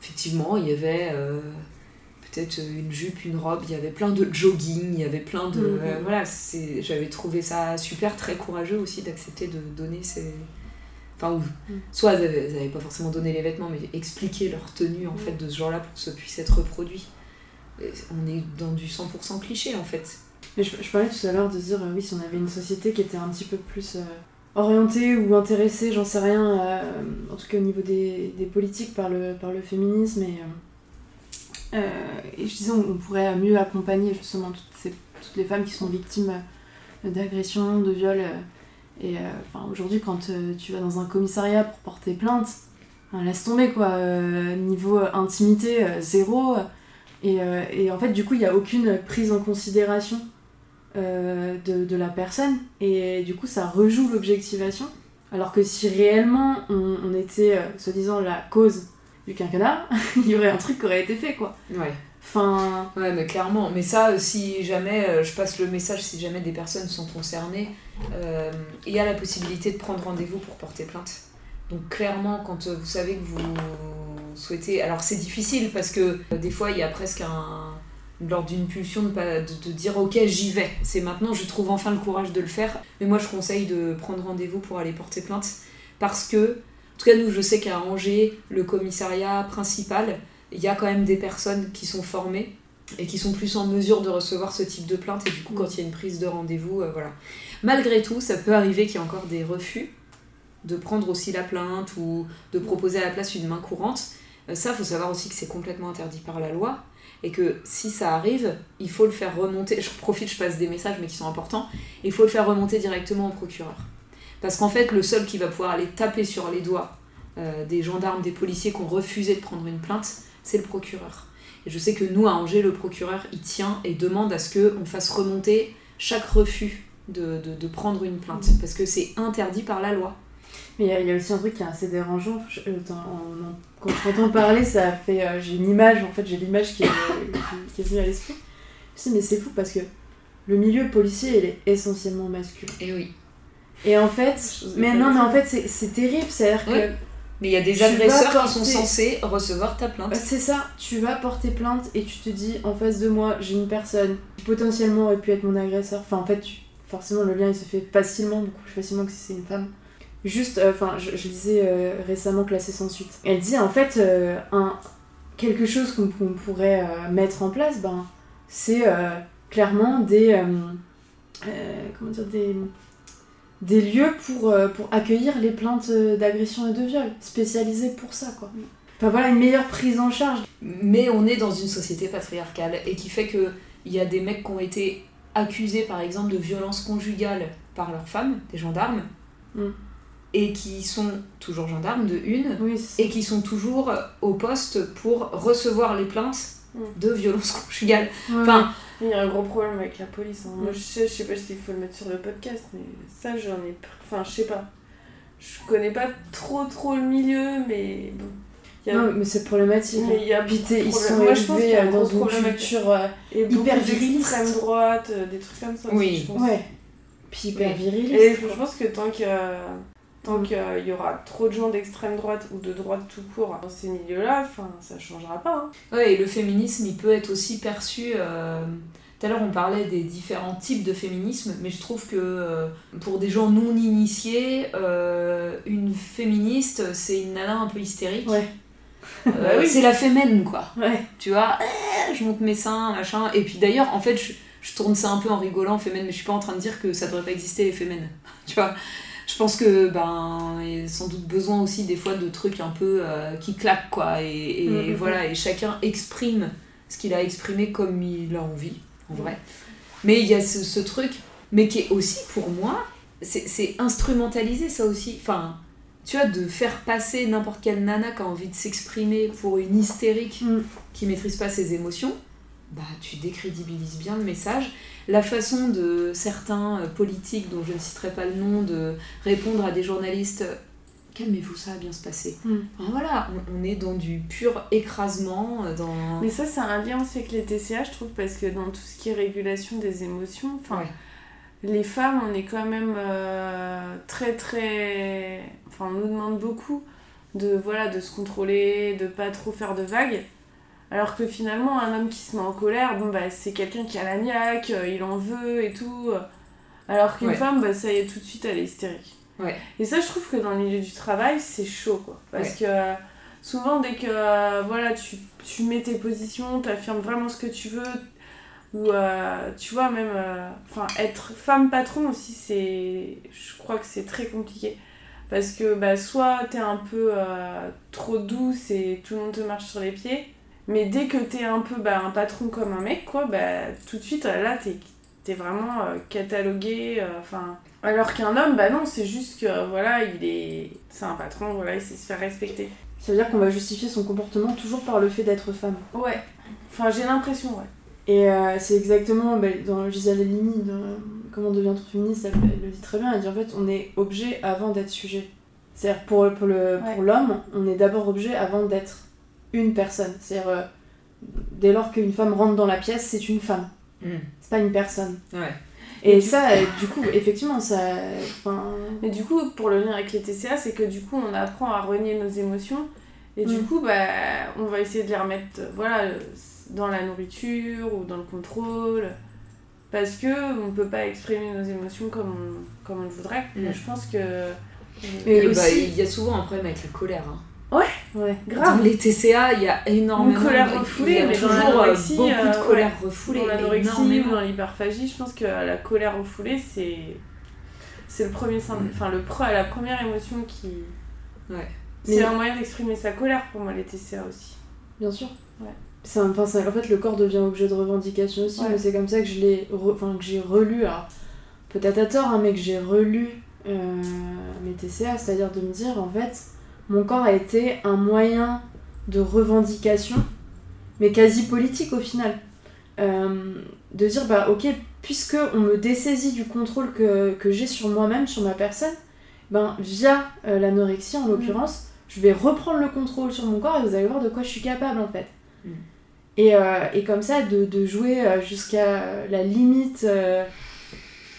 Effectivement, il y avait euh, peut-être une jupe, une robe, il y avait plein de jogging, il y avait plein de... Mhm. euh, voilà, j'avais trouvé ça super, très courageux aussi d'accepter de donner ces... Enfin, ou, Mhm. soit elles avaient, elles avaient pas forcément donné les vêtements, mais expliquer leur tenue en Mhm. fait de ce genre-là pour que ça puisse être reproduit. On est dans du 100% cliché en fait. Mais je, parlais tout à l'heure de dire, euh, oui, si on avait une société qui était un petit peu plus euh, orientée ou intéressée, j'en sais rien, euh, en tout cas au niveau des, politiques par le, par le féminisme, et, je disais, on, pourrait mieux accompagner justement toutes, ces, toutes les femmes qui sont victimes d'agressions, de viols. et enfin, aujourd'hui, quand tu vas dans un commissariat pour porter plainte, hein, laisse tomber quoi, niveau intimité, zéro. Et, et en fait, du coup, il n'y a aucune prise en considération euh, de, de la personne. Et du coup, ça rejoue l'objectivation. Alors que si réellement on, on était, euh, soi-disant, la cause du quinquennat, il y aurait un truc qui aurait été fait, quoi. Ouais. Enfin, Ouais, mais clairement. Mais ça, si jamais, euh, je passe le message, si jamais des personnes sont concernées, il y a la possibilité de prendre rendez-vous pour porter plainte. Donc clairement, quand vous savez que vous souhaitez... Alors c'est difficile parce que des fois, il y a presque un... lors d'une pulsion de, de dire ok j'y vais, c'est maintenant je trouve enfin le courage de le faire. Mais moi je conseille de prendre rendez-vous pour aller porter plainte parce que, en tout cas nous je sais qu'à Angers, le commissariat principal il y a quand même des personnes qui sont formées et qui sont plus en mesure de recevoir ce type de plainte et du coup quand il y a une prise de rendez-vous, euh, voilà. Malgré tout, ça peut arriver qu'il y ait encore des refus de prendre aussi la plainte ou de proposer à la place une main courante. Euh, ça, faut savoir aussi que c'est complètement interdit par la loi et que si ça arrive, il faut le faire remonter. Je profite, je passe des messages mais qui sont importants. Il faut le faire remonter directement au procureur. Parce qu'en fait, le seul qui va pouvoir aller taper sur les doigts euh, des gendarmes, des policiers qui ont refusé de prendre une plainte, c'est le procureur. Et je sais que nous, à Angers, le procureur, il tient et demande à ce qu'on fasse remonter chaque refus de, prendre une plainte. Parce que c'est interdit par la loi. Mais il y, a aussi un truc qui est assez dérangeant. Je, euh, en, quand je t'entends parler, ça fait. Euh, j'ai une image, en fait, j'ai l'image qui, qui, est venue à l'esprit. Je me mais c'est fou parce que le milieu policier, il est essentiellement masculin. Et oui. Et en fait. Mais non, mais en fait, c'est terrible. C'est-à-dire que mais il y a des agresseurs qui sont censés recevoir ta plainte. C'est ça, tu vas porter plainte et tu te dis en face de moi, j'ai une personne qui potentiellement aurait pu être mon agresseur. Enfin, en fait, forcément, le lien il se fait facilement, beaucoup plus facilement que si c'est une femme. Juste, euh, enfin, je, je, lisais euh, récemment Classé sans suite. Elle dit en fait, euh, un, quelque chose qu'on pourrait mettre en place, ben, c'est clairement des. comment dire Des des lieux pour, pour accueillir les plaintes d'agression et de viol, spécialisés pour ça, quoi. Enfin voilà, une meilleure prise en charge. Mais on est dans une société patriarcale et qui fait que il y a des mecs qui ont été accusés, par exemple, de violence conjugale par leurs femmes, des gendarmes, mm. Et qui sont toujours gendarmes de une, et qui sont toujours au poste pour recevoir les plaintes mm. de violence conjugale. Enfin, il y a un gros problème avec la police. Hein. Moi, mm. je sais, je sais pas s'il faut le mettre sur le podcast, mais ça, j'en ai. Enfin, je sais pas. Je connais pas trop, trop le milieu, mais bon. Non, mais c'est problématique. Mais il y a ils sont Moi, je pense a dans une culture euh, hyper viriliste. extrême droite, euh, des trucs comme ça. Oui, je pense. ouais. Puis hyper viriliste. Et je pense que tant que tant qu'il y aura trop de gens d'extrême droite ou de droite tout court dans ces milieux-là, ça changera pas. Hein. Ouais, et le féminisme, il peut être aussi perçu. Euh, tout à l'heure, on parlait des différents types de féminisme, mais je trouve que euh, pour des gens non initiés, euh, une féministe, c'est une nana un peu hystérique. Ouais. Bah oui. C'est la fémène, quoi. Ouais. Tu vois, je monte mes seins, machin. Et puis d'ailleurs, en fait, je, je, tourne ça un peu en rigolant, fémène, mais je suis pas en train de dire que ça devrait pas exister, les fémènes. tu vois je pense que ben il y a sans doute besoin aussi des fois de trucs un peu euh, qui claquent quoi. Et, mm, mm, voilà mm. et chacun exprime ce qu'il a exprimé comme il a envie en vrai. Mais il y a ce, ce, truc mais qui est aussi pour moi c'est instrumentaliser ça aussi. Enfin tu vois de faire passer n'importe quelle nana qui a envie de s'exprimer pour une hystérique qui maîtrise pas ses émotions bah tu décrédibilises bien le message la façon de certains euh, politiques, dont je ne citerai pas le nom, de répondre à des journalistes calmez-vous, ça va bien se passer. Hmm. voilà, on, est dans du pur écrasement. Euh, dans... Mais ça, c'est un lien aussi avec les TCA, je trouve, parce que dans tout ce qui est régulation des émotions, enfin, les femmes, on est quand même euh, très, très. Enfin, on nous demande beaucoup de, voilà, de se contrôler, de pas trop faire de vagues. Alors que finalement, un homme qui se met en colère, bon, bah, c'est quelqu'un qui a la niaque, euh, il en veut et tout. Alors qu'une femme, bah, ça y est, tout de suite, elle est hystérique. Et ça, je trouve que dans le milieu du travail, c'est chaud, quoi. Parce que souvent, dès que euh, voilà, tu, tu mets tes positions, tu affirmes vraiment ce que tu veux, ou euh, tu vois, même. Enfin, être femme patron aussi, c'est. Je crois que c'est très compliqué. Parce que bah, soit t'es un peu trop douce et tout le monde te marche sur les pieds mais dès que t'es un peu bah, un patron comme un mec, quoi, bah, tout de suite, là, t'es es vraiment euh, catalogué. Euh, alors qu'un homme, bah non, c'est juste que voilà, il est. C'est un patron, voilà, il sait se faire respecter. Ça veut dire qu'on va justifier son comportement toujours par le fait d'être femme. Ouais. Enfin, j'ai l'impression, ouais. Et euh, c'est exactement bah, dans Gisèle Halimi, Comment devient-on féministe, elle, le dit très bien. Elle dit en fait, on est objet avant d'être sujet. C'est-à-dire pour, pour l'homme, on est d'abord objet avant d'être une personne. C'est-à-dire, euh, dès lors qu'une femme rentre dans la pièce, c'est une femme. Hmm. C'est pas une personne. Ouais. Et, ça, euh, du coup, effectivement, ça. Mais du coup, pour le lien avec les TCA, c'est que du coup, on apprend à renier nos émotions. Et du hmm. coup, bah, on va essayer de les remettre voilà, dans la nourriture ou dans le contrôle. Parce que on peut pas exprimer nos émotions comme on, comme on le voudrait. Hmm. je pense que. Mais bah, il y a souvent un problème avec la colère. Hein. Ouais, Dans grave. les TCA, il y a énormément Une colère de- refoulée, il y a mais dans toujours euh, beaucoup euh, de colère ouais. refoulée. Dans l'anorexie ou dans l'hyperphagie, je pense que la colère refoulée, c'est. C'est le premier syn- enfin le pre- la première émotion qui. Ouais. C'est Mais- un moyen d'exprimer sa colère pour moi les TCA aussi. Bien sûr. Ouais. C'est un- enfin, c'est- en fait, le corps devient objet de revendication aussi, Ouais. mais c'est comme ça que je l'ai, re- enfin, que j'ai relu, alors, peut-être à tort, hein, mais que j'ai relu euh, mes TCA, c'est-à-dire de me dire, en fait, mon corps a été un moyen de revendication, mais quasi politique au final. Euh, de dire, bah ok, puisque on me dessaisit du contrôle que, que j'ai sur moi-même, sur ma personne, ben via euh, l'anorexie en l'occurrence, je vais reprendre le contrôle sur mon corps et vous allez voir de quoi je suis capable en fait. Mm. Et, euh, et comme ça, de, de jouer jusqu'à la limite,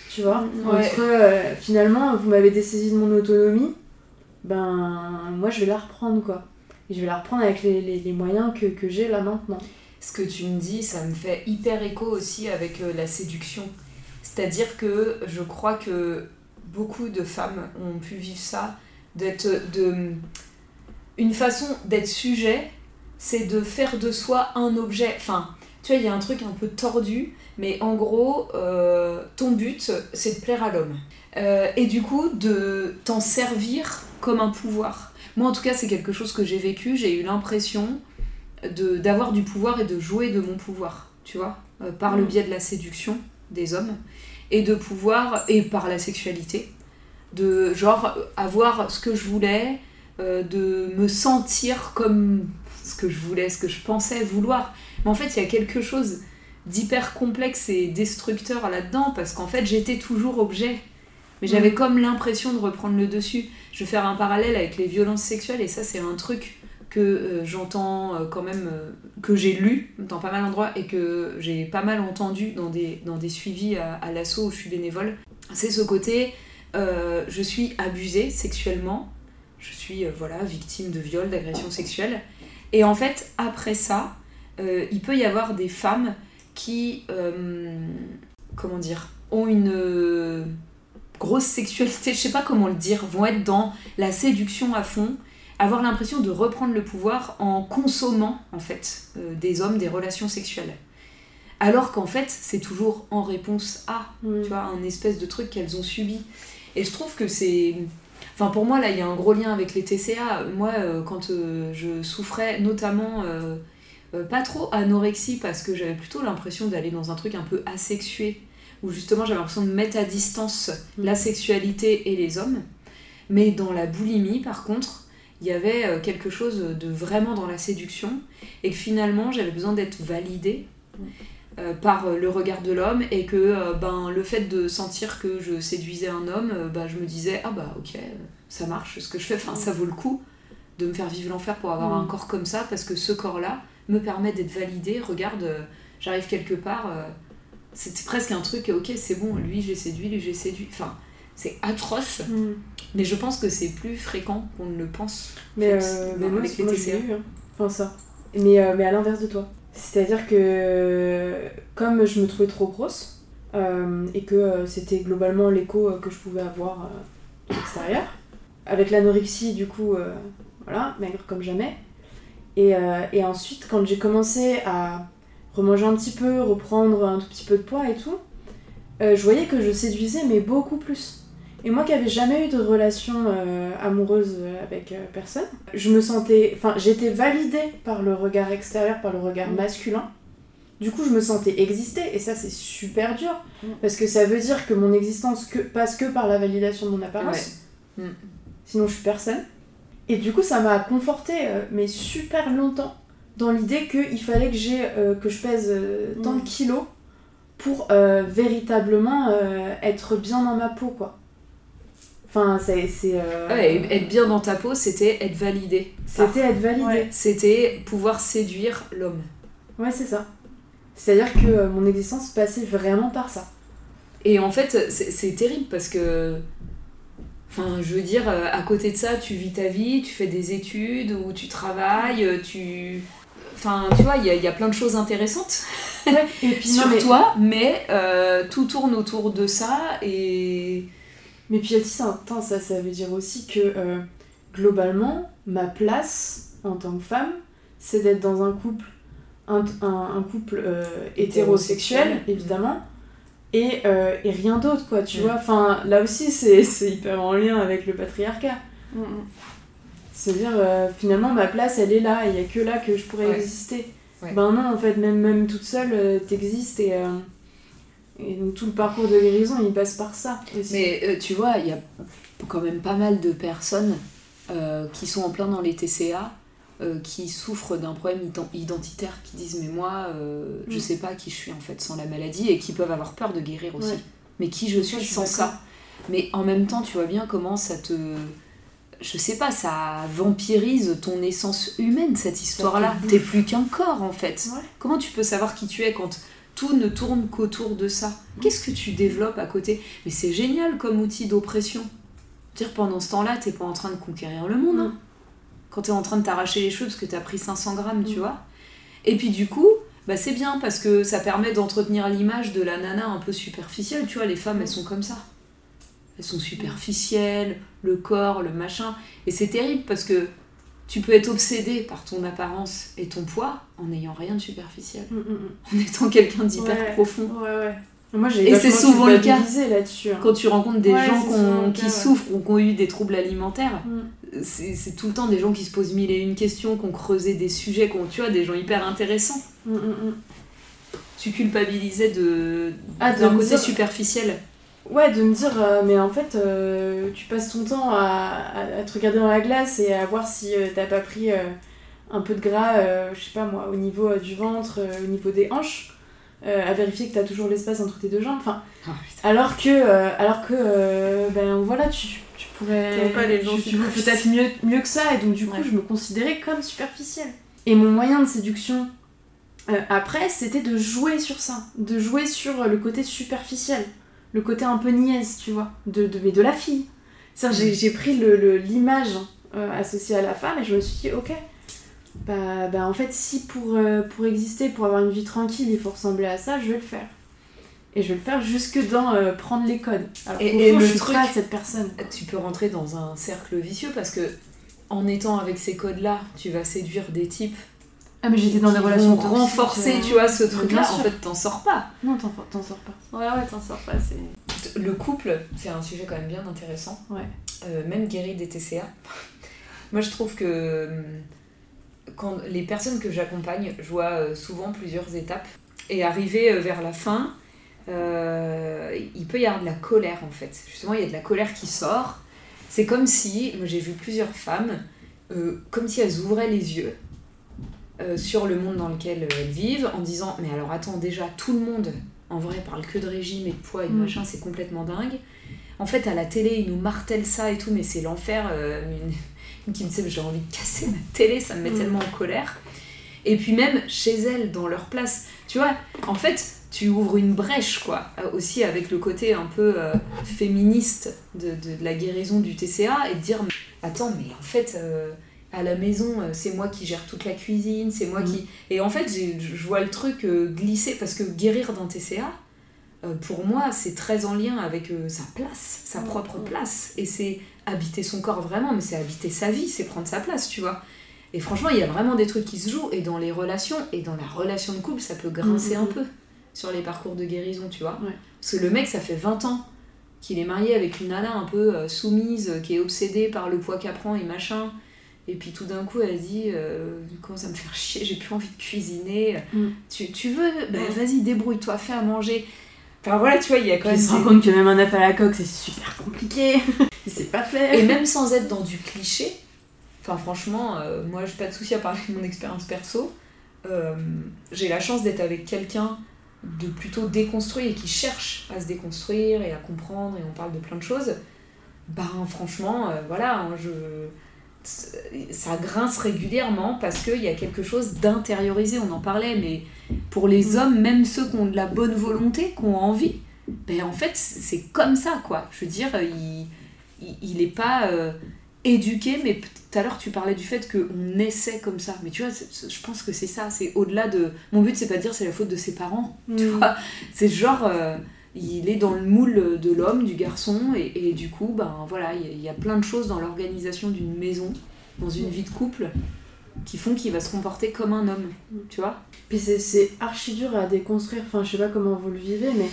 tu vois, Mm, ouais. entre finalement, vous m'avez dessaisi de mon autonomie, ben moi je vais la reprendre quoi. Je vais la reprendre avec les, les, les moyens que, que j'ai là maintenant. Ce que tu me dis, ça me fait hyper écho aussi avec euh, la séduction. C'est-à-dire que je crois que beaucoup de femmes ont pu vivre ça, d'être de une façon d'être sujet, c'est de faire de soi un objet. Enfin, tu vois, il y a un truc un peu tordu, mais en gros, euh, ton but, c'est de plaire à l'homme. Euh, et du coup, de t'en servir comme un pouvoir. Moi, en tout cas, c'est quelque chose que j'ai vécu. J'ai eu l'impression d'avoir du pouvoir et de jouer de mon pouvoir, tu vois, euh, par le Mm. biais de la séduction des hommes et de pouvoir et par la sexualité, de genre avoir ce que je voulais, de me sentir comme ce que je voulais, ce que je pensais vouloir. Mais en fait, il y a quelque chose d'hyper complexe et destructeur là-dedans parce qu'en fait, j'étais toujours objet. Mais j'avais Mm. comme l'impression de reprendre le dessus. Je vais faire un parallèle avec les violences sexuelles et ça, c'est un truc que euh, j'entends euh, quand même, euh, que j'ai lu dans pas mal d'endroits et que j'ai pas mal entendu dans des, dans des suivis à, à l'assaut où je suis bénévole. C'est ce côté, je suis abusée sexuellement, je suis voilà, victime de viol, d'agression sexuelle. Et en fait, après ça, euh, il peut y avoir des femmes qui, euh, comment dire, ont une euh, grosse sexualité, je sais pas comment le dire, vont être dans la séduction à fond, avoir l'impression de reprendre le pouvoir en consommant en fait euh, des hommes, des relations sexuelles. Alors qu'en fait, c'est toujours en réponse à, tu vois, un espèce de truc qu'elles ont subi. Et je trouve que c'est. Enfin, pour moi, là, il y a un gros lien avec les TCA. Moi, euh, quand euh, je souffrais, notamment, euh, euh, pas trop anorexie, parce que j'avais plutôt l'impression d'aller dans un truc un peu asexué, où justement j'avais l'impression de mettre à distance la sexualité et les hommes. Mais dans la boulimie, par contre, il y avait euh, quelque chose de vraiment dans la séduction, et que finalement, j'avais besoin d'être validée. euh, par le regard de l'homme et que euh, ben, le fait de sentir que je séduisais un homme, euh, bah, je me disais ah bah ok, ça marche ce que je fais, enfin ça vaut le coup de me faire vivre l'enfer pour avoir Mm. un corps comme ça parce que ce corps-là me permet d'être validé. Regarde, euh, j'arrive quelque part, euh, c'était presque un truc, ok c'est bon, lui j'ai séduit, lui j'ai séduit. Enfin, c'est atroce, Mm. mais je pense que c'est plus fréquent qu'on ne le pense. Mais, euh, mais avec les TCA. eu, hein. Enfin, ça. Mais, euh, mais à l'inverse de toi. C'est-à-dire que comme je me trouvais trop grosse, euh, et que c'était globalement l'écho que je pouvais avoir de l'extérieur, avec l'anorexie, du coup, voilà, maigre comme jamais. Et, euh, et ensuite, quand j'ai commencé à remanger un petit peu, reprendre un tout petit peu de poids et tout, euh, je voyais que je séduisais, mais beaucoup plus. Et moi qui n'avais jamais eu de relation euh, amoureuse avec euh, personne, je me sentais. Enfin, j'étais validée par le regard extérieur, par le regard Mm. masculin. Du coup, je me sentais exister, et ça, c'est super dur. Mm. Parce que ça veut dire que mon existence que, passe que par la validation de mon apparence. Ouais. Mm. Sinon, je suis personne. Et du coup, ça m'a confortée, euh, mais super longtemps, dans l'idée qu'il fallait que, j'ai, euh, que je pèse euh, tant Mm. de kilos pour euh, véritablement être bien dans ma peau, quoi. Enfin, c'est. c'est, Ouais, être bien dans ta peau, c'était être validé. C'était être validé. Ouais. C'était pouvoir séduire l'homme. Ouais, c'est ça. C'est-à-dire que mon existence passait vraiment par ça. Et en fait, c'est c'est terrible parce que. Enfin, je veux dire, euh, à côté de ça, tu vis ta vie, tu fais des études ou tu travailles, euh, tu. Enfin, tu vois, il y y a plein de choses intéressantes Et puis, non, sur mais, toi, mais euh, tout tourne autour de ça et. mais puis, attends, ça, ça veut dire aussi que euh, globalement, ma place en tant que femme, c'est d'être dans un couple, un, un- un couple euh, hétérosexuel, Hétérosexuel. évidemment, et, euh, et rien d'autre, quoi, tu Mm. vois. Enfin, là aussi, c'est c'est hyper en lien avec le patriarcat. Mm, mm. C'est-à-dire, euh, finalement, ma place, elle est là, il n'y a que là que je pourrais Ouais. exister. Ouais. Ben non, en fait, même, même toute seule, euh, t'existes, et, euh, et donc tout le parcours de guérison, il passe par ça. aussi. Mais tu vois, il y a quand même pas mal de personnes qui sont en plein dans les TCA, euh, qui souffrent d'un problème ident- identitaire, qui disent mais moi, euh, je Mm. sais pas qui je suis en fait sans la maladie, et qui peuvent avoir peur de guérir aussi. Ouais. Mais qui je suis je sans ça Mais en même temps, tu vois bien comment ça te... Je sais pas, ça vampirise ton essence humaine, cette histoire-là. T'es plus qu'un corps, en fait. Ouais. Comment tu peux savoir qui tu es quand tout ne tourne qu'autour de ça? Qu'est-ce que tu développes à côté? Mais c'est génial comme outil d'oppression. Dire pendant ce temps-là, t'es pas en train de conquérir le monde. hein. Quand t'es en train de t'arracher les cheveux parce que t'as pris 500 grammes, tu Mm. vois. Et puis du coup, bah c'est bien parce que ça permet d'entretenir l'image de la nana un peu superficielle. Tu vois, les femmes, elles sont comme ça. Elles sont superficielles, le corps, le machin. Et c'est terrible parce que tu peux être obsédé par ton apparence et ton poids en n'ayant rien de superficiel. Mm, mm, mm. En étant quelqu'un d'hyper Ouais. profond. Ouais, ouais. Moi, Et c'est souvent le cas. là-dessus. hein. Quand tu rencontres des Ouais, gens qui cas, ouais. souffrent ou qui ont eu des troubles alimentaires, Mm. c'est tout le temps des gens qui se posent mille et une questions, qui ont creusé des sujets, qui ont, tu vois, des gens hyper intéressants. Mm, mm. Tu culpabilisais de Ah, d'un côté dire- superficiel. Ouais, de me dire, euh, mais en fait, euh, tu passes ton temps à, à- à te regarder dans la glace et à voir si euh, t'as pas pris euh, un peu de gras, je sais pas moi, au niveau du ventre, au niveau des hanches, euh, à vérifier que t'as toujours l'espace entre tes deux jambes. Enfin, Ah, alors que, euh, alors que euh, ben voilà, tu, tu pourrais. T'aimes pas les gens tu, tu peut-être mieux, mieux que ça, et donc du coup, Ouais. je me considérais comme superficielle. Et mon moyen de séduction après, c'était de jouer sur ça, de jouer sur le côté superficiel, le côté un peu niaise, tu vois, de, de, mais de la fille. C'est-à-dire, j'ai- pris le- le- l'image euh, associée à la femme et je me suis dit, ok, bah, bah en fait, si pour, euh, pour exister, pour avoir une vie tranquille, il faut ressembler à ça, je vais le faire. Et je vais le faire jusque dans euh, prendre les codes. Alors Et- qu'au et fond, le je suis truc- pas cette personne. Tu peux rentrer dans un cercle vicieux parce que en étant avec ces codes-là, tu vas séduire des types Ah, mais j'étais dans des relations renforcer, euh, tu vois, ce truc-là. En fait, t'en sors pas. Non, t'en t'en sors pas. Ouais, ouais, t'en sors pas. C'est... Le couple, c'est un sujet quand même bien intéressant. Ouais. Euh, même guéri des TCA. Moi, je trouve que hum, quand les personnes que j'accompagne, je vois euh, souvent plusieurs étapes. Et arrivé euh, vers la fin, euh, il peut y avoir de la colère en fait. Justement, il y a de la colère qui sort. C'est comme si, moi j'ai vu plusieurs femmes, euh, comme si elles ouvraient les yeux euh, sur le monde dans lequel elles vivent en disant Mais alors attends, déjà, tout le monde en vrai parle que de régime et de poids et de Mm. machin, c'est complètement dingue. En fait, à la télé, ils nous martèlent ça et tout, mais c'est l'enfer. une qui me disait J'ai envie de casser ma télé, ça me met Mm. tellement en colère. Et puis même chez elles, dans leur place, tu vois, en fait, tu ouvres une brèche, quoi. Euh, Aussi avec le côté un peu euh, féministe de, de- de la guérison du TCA et de dire Attends, mais en fait. euh, à la maison, c'est moi qui gère toute la cuisine, c'est moi Mm. qui... Et en fait, je vois le truc euh, glisser, parce que guérir d'un TCA, euh, pour moi, c'est très en lien avec euh, sa place, sa Mm, propre mm. place. Et c'est habiter son corps vraiment, mais c'est habiter sa vie, c'est prendre sa place, tu vois. Et franchement, il y a vraiment des trucs qui se jouent, et dans les relations, et dans la relation de couple, ça peut grincer Mm, un mm, peu sur les parcours de guérison, tu vois. Ouais. Parce que le mec, ça fait 20 ans qu'il est marié avec une nana un peu euh, soumise, qui est obsédée par le poids qu'elle prend et machin. Et puis tout d'un coup, elle dit euh, Comment ça me fait chier, j'ai plus envie de cuisiner. Mm. Tu, tu veux? Ben vas-y, débrouille-toi, fais à manger. Enfin voilà, tu vois, il y a quand même. il se rend compte que même un œuf à la coque, c'est super compliqué. il sait pas faire. Et même sans être dans du cliché, enfin franchement, euh, moi j'ai pas de souci à parler de mon expérience perso. Euh, j'ai la chance d'être avec quelqu'un de plutôt déconstruit et qui cherche à se déconstruire et à comprendre et on parle de plein de choses. Ben franchement, euh, voilà, hein, je ça grince régulièrement parce qu'il y a quelque chose d'intériorisé, on en parlait, mais pour les Mm. hommes, même ceux qui ont de la bonne volonté, qui ont envie, ben en fait c'est comme ça quoi. Je veux dire, il, il, il est pas euh, éduqué, mais tout à l'heure tu parlais du fait qu'on essaie comme ça. Mais tu vois, je pense que c'est ça, c'est au-delà de... Mon but c'est pas de dire c'est la faute de ses parents, tu Mm. vois. C'est genre, euh, il est dans le moule de l'homme, du garçon, et, et du coup, ben voilà, il y, a- il y a plein de choses dans l'organisation d'une maison dans une vie de couple qui font qu'il va se comporter comme un homme, tu vois Puis c'est- archi dur à déconstruire, enfin je sais pas comment vous le vivez, mais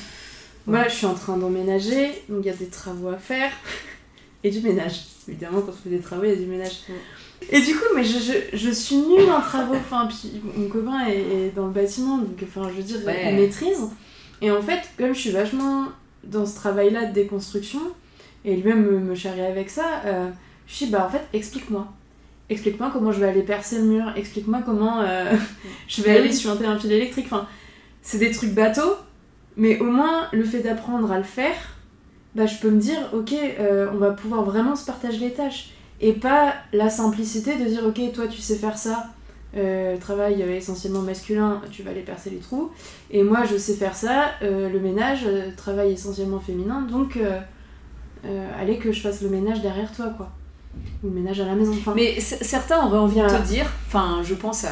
moi je suis en train d'emménager, donc il y a des travaux à faire, et du ménage. Évidemment quand on fait des travaux, il y a du ménage. Et du coup, mais je, je, je suis nulle en travaux, enfin puis mon copain est, est dans le bâtiment, donc enfin je veux dire, Ouais. il maîtrise. Et en fait, comme je suis vachement dans ce travail-là de déconstruction, et lui-même me, me charrie avec ça, euh, je suis bah en fait, explique-moi. Explique-moi comment je vais aller percer le mur, explique-moi comment euh, je vais Oui. aller suinter un fil électrique. Enfin, c'est des trucs bateaux, mais au moins le fait d'apprendre à le faire, bah, je peux me dire, ok, euh, on va pouvoir vraiment se partager les tâches. Et pas la simplicité de dire, ok, toi tu sais faire ça, euh, travail euh, essentiellement masculin, tu vas aller percer les trous. Et moi je sais faire ça, euh, le ménage, euh, travail essentiellement féminin, donc allez que je fasse le ménage derrière toi, quoi. Ou le ménage à la maison. Enfin, Mais certains auraient envie de te dire, enfin, je pense à,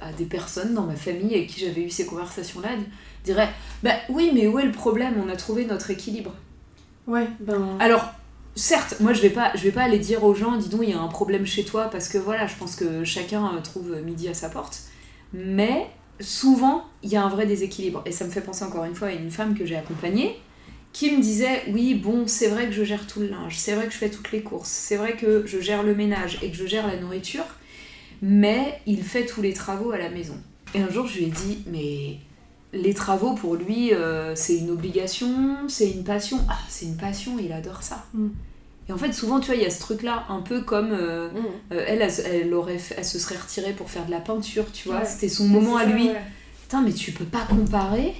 à des personnes dans ma famille avec qui j'avais eu ces conversations-là, diraient Bah oui, mais où est le problème? On a trouvé notre équilibre. ouais, ben. Alors, certes, moi je vais pas, je vais pas aller dire aux gens, dis donc, il y a un problème chez toi, parce que voilà, je pense que chacun euh, trouve midi à sa porte. Mais souvent, il y a un vrai déséquilibre. Et ça me fait penser encore une fois à une femme que j'ai accompagnée qui me disait oui bon c'est vrai que je gère tout le linge c'est vrai que je fais toutes les courses c'est vrai que je gère le ménage et que je gère la nourriture mais il fait tous les travaux à la maison et un jour je lui ai dit mais les travaux pour lui euh, c'est une obligation c'est une passion ah c'est une passion il adore ça Mm. Et en fait souvent tu vois il y a ce truc là un peu comme euh, euh, elle, elle, elle aurait elle se serait retirée pour faire de la peinture tu vois Ouais. c'était son moment à ça, lui ouais. Putain, mais tu peux pas comparer.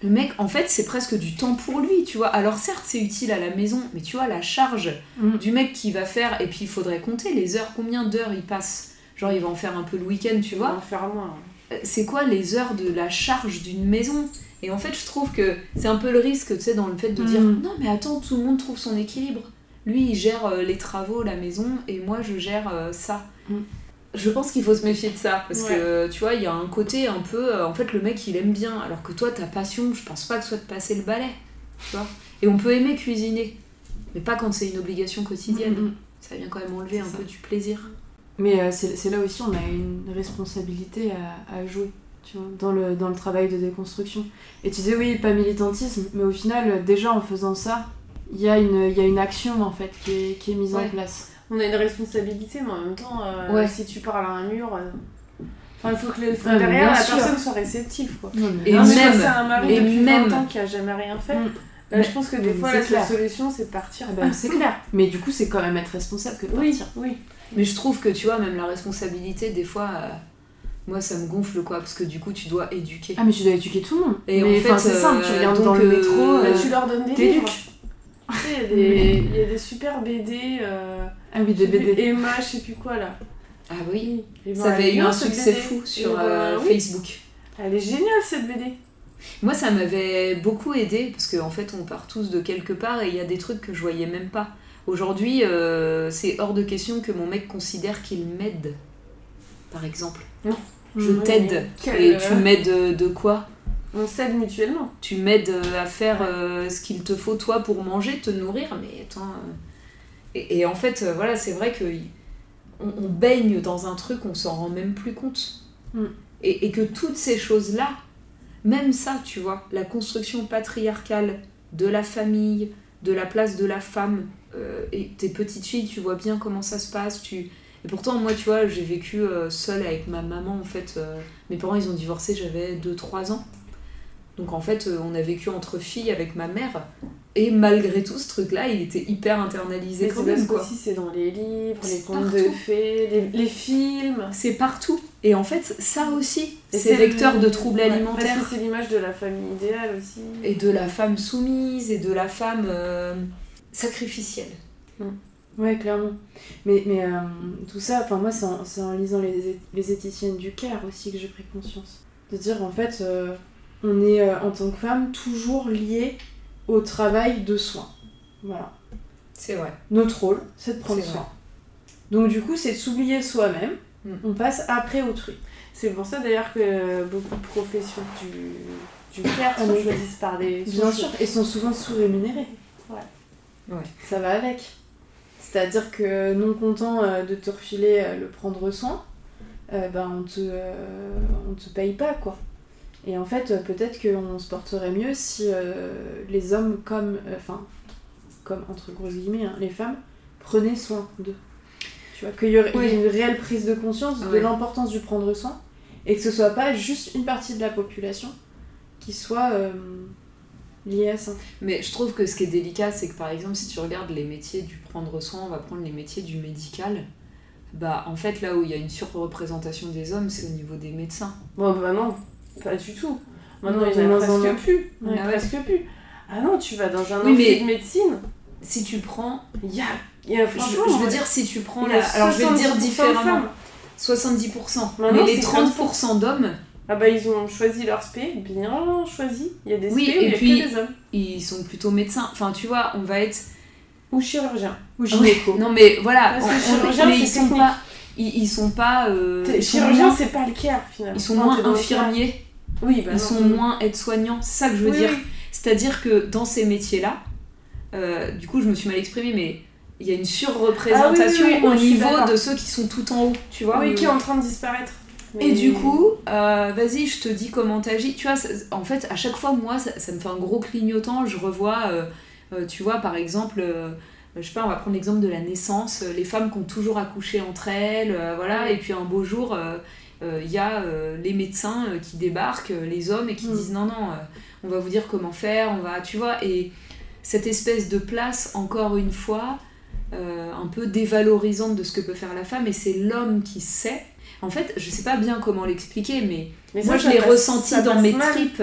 Le mec, en fait, c'est presque du temps pour lui, tu vois. Alors certes, c'est utile à la maison, mais tu vois, la charge Mm. du mec qui va faire, et puis il faudrait compter les heures, combien d'heures il passe. Genre, il va en faire un peu le week-end, tu On va vois. en faire moins. Euh, C'est quoi les heures de la charge d'une maison? Et en fait, je trouve que c'est un peu le risque, tu sais, dans le fait de dire Mm. non, mais attends, tout le monde trouve son équilibre. Lui, il gère euh, les travaux, la maison, et moi, je gère euh, ça. Mm. Je pense qu'il faut se méfier de ça, parce Ouais. que tu vois, il y a un côté un peu. euh, en fait, le mec, il aime bien, alors que toi, ta passion, je pense pas que ce soit de passer le balai. Tu vois Et on peut aimer cuisiner, mais pas quand c'est une obligation quotidienne. Mm, mm. Ça vient quand même enlever un ça. peu du plaisir. Mais euh, c'est là aussi on a une responsabilité à, à jouer, tu vois, dans le, dans le travail de déconstruction. Et tu disais oui, pas militantisme, mais au final, déjà en faisant ça, il y, a une- il y a une action en fait qui est, qui est mise Ouais. en place. On a une responsabilité, mais en même temps, euh, Ouais. si tu parles à un mur, euh, enfin, il faut que, le, faut derrière la sûr. personne soit réceptive. Quoi. Et Non, mais même- c'est un mari et depuis même- 20 ans qui a jamais rien fait, Mm. bah, je pense que des Mais fois, la clair. solution, c'est de partir. Ah ben, c'est clair. Mais du coup, c'est quand même être responsable que de oui, partir. oui. Mais je trouve que tu vois, même la responsabilité, des fois, euh, moi ça me gonfle quoi, parce que du coup tu dois éduquer. Ah mais tu dois éduquer tout le monde. Et mais en fait, c'est simple, tu euh, regardes dans le métro, Bah, euh, tu leur donnes des livres. Tu sais, il y, a des- il y a des super BD. Euh, Ah oui, des je BD. Emma, je sais plus quoi là. Ah oui, ben, ça avait eu un succès fou sur euh, oui. Facebook. Elle est géniale cette BD. Moi ça m'avait beaucoup aidé, parce qu'en fait on part tous de quelque part et il y a des trucs que je voyais même pas. Aujourd'hui, euh, c'est hors de question que mon mec considère qu'il m'aide, par exemple. Je Mhm. t'aide. Et tu m'aides de quoi? On s'aide mutuellement. tu m'aides euh, à faire euh, ce qu'il te faut toi pour manger, te nourrir, mais attends. euh, Et, et en fait, voilà, c'est vrai que on, on baigne dans un truc, on s'en rend même plus compte. Mm. Et, et que toutes ces choses-là, même ça, tu vois, la construction patriarcale de la famille, de la place de la femme, euh, et tes petites filles, tu vois bien comment ça se passe, tu. Et pourtant, moi, tu vois, j'ai vécu euh, seule avec ma maman, en fait. euh, mes parents, ils ont divorcé, j'avais 2-3 ans. Donc en fait, euh, on a vécu entre filles avec ma mère. Et malgré tout, ce truc-là, il était hyper internalisé quand c'est même, quoi. c'est dans les livres, les contes de fées, les, les films. C'est partout. Et en fait, ça aussi, c'est vecteur le- de troubles ouais, alimentaires. C'est l'image de la famille idéale aussi. Et de la femme soumise, et de la femme euh, sacrificielle. Ouais, clairement. Mais, mais euh, tout ça, enfin moi, c'est en, lisant les, les éthiciennes du Caire aussi que j'ai pris conscience. De dire, en fait, euh, on est, euh, en tant que femme, toujours lié au travail de soin. Voilà. C'est vrai. Notre rôle, c'est de prendre soin. Donc du coup, c'est de s'oublier soi-même. Mm. On passe après autrui. C'est pour ça d'ailleurs que beaucoup de professions du, du care Ah, sont choisies par des. Bien sûr, et sont souvent sous-rémunérés. Ouais. Ouais. Ça va avec. C'est-à-dire que non content euh, de te refiler euh, le prendre soin, euh, ben on te, euh, on te paye pas quoi. Et en fait, peut-être qu'on se porterait mieux si euh, les hommes comme, euh, enfin, comme entre grosses guillemets, hein, les femmes prenaient soin d'eux. Tu vois, qu'il y aurait Oui. une réelle prise de conscience de Ouais. l'importance du prendre soin et que ce soit pas juste une partie de la population qui soit euh, liée à ça. Mais je trouve que ce qui est délicat, c'est que par exemple, si tu regardes les métiers du prendre soin, on va prendre les métiers du médical. Bah, en fait, là où il y a une surreprésentation des hommes, c'est au niveau des médecins. Bon, bah non, pas du tout. Maintenant, Non, il y en a en presque plus. Il y en a ouais. presque plus. Ah non, tu vas dans un Oui, mais- de médecine, Si tu prends. il y a, y a Je, franchement... je veux ouais, dire, si tu prends la. Alors, je vais te dire 70% de différemment. femmes. 70%. Maintenant, mais les c'est comme 30% d'hommes, Ah bah ils ont choisi leur spé, bien choisi. Il y a des Oui, spé et il y a que des hommes. ils sont plutôt médecins. Enfin, tu vois, on va être. Ou chirurgiens. Ou gynéco. Non, mais voilà. Parce on- que on- chirurgien, mais ils sont technique. pas. Ils, ils sont pas. euh, T'es- ils sont Chirurgien, moins- c'est pas le care finalement. Ils sont Non, moins infirmiers. Oui, bah ils non. sont moins aides-soignants, c'est ça que je veux Oui, dire. oui. C'est-à-dire que dans ces métiers-là, euh, du coup je me suis mal exprimée, mais il y a une surreprésentation Ah oui, au niveau de ceux qui sont tout en haut, tu vois. Oui, qui est en train de disparaître. Et du coup, euh, vas-y, je te dis comment t'agis. Tu vois, ça- en fait, à chaque fois, moi, ça, ça me fait un gros clignotant. Je revois, euh, tu vois, par exemple, je sais pas, on va prendre l'exemple de la naissance. euh, Les femmes qui ont toujours accouché entre elles, euh, voilà. Et puis un beau jour, euh, euh, il y a euh, les médecins euh, qui débarquent, euh, les hommes, et qui Mm. disent non, non, euh, on va vous dire comment faire, on va, tu vois. Et cette espèce de place, encore une fois, euh, un peu dévalorisante de ce que peut faire la femme, et c'est l'homme qui sait. En fait, je sais pas bien comment l'expliquer, mais, Mais moi je l'ai ressenti dans mes mal. tripes.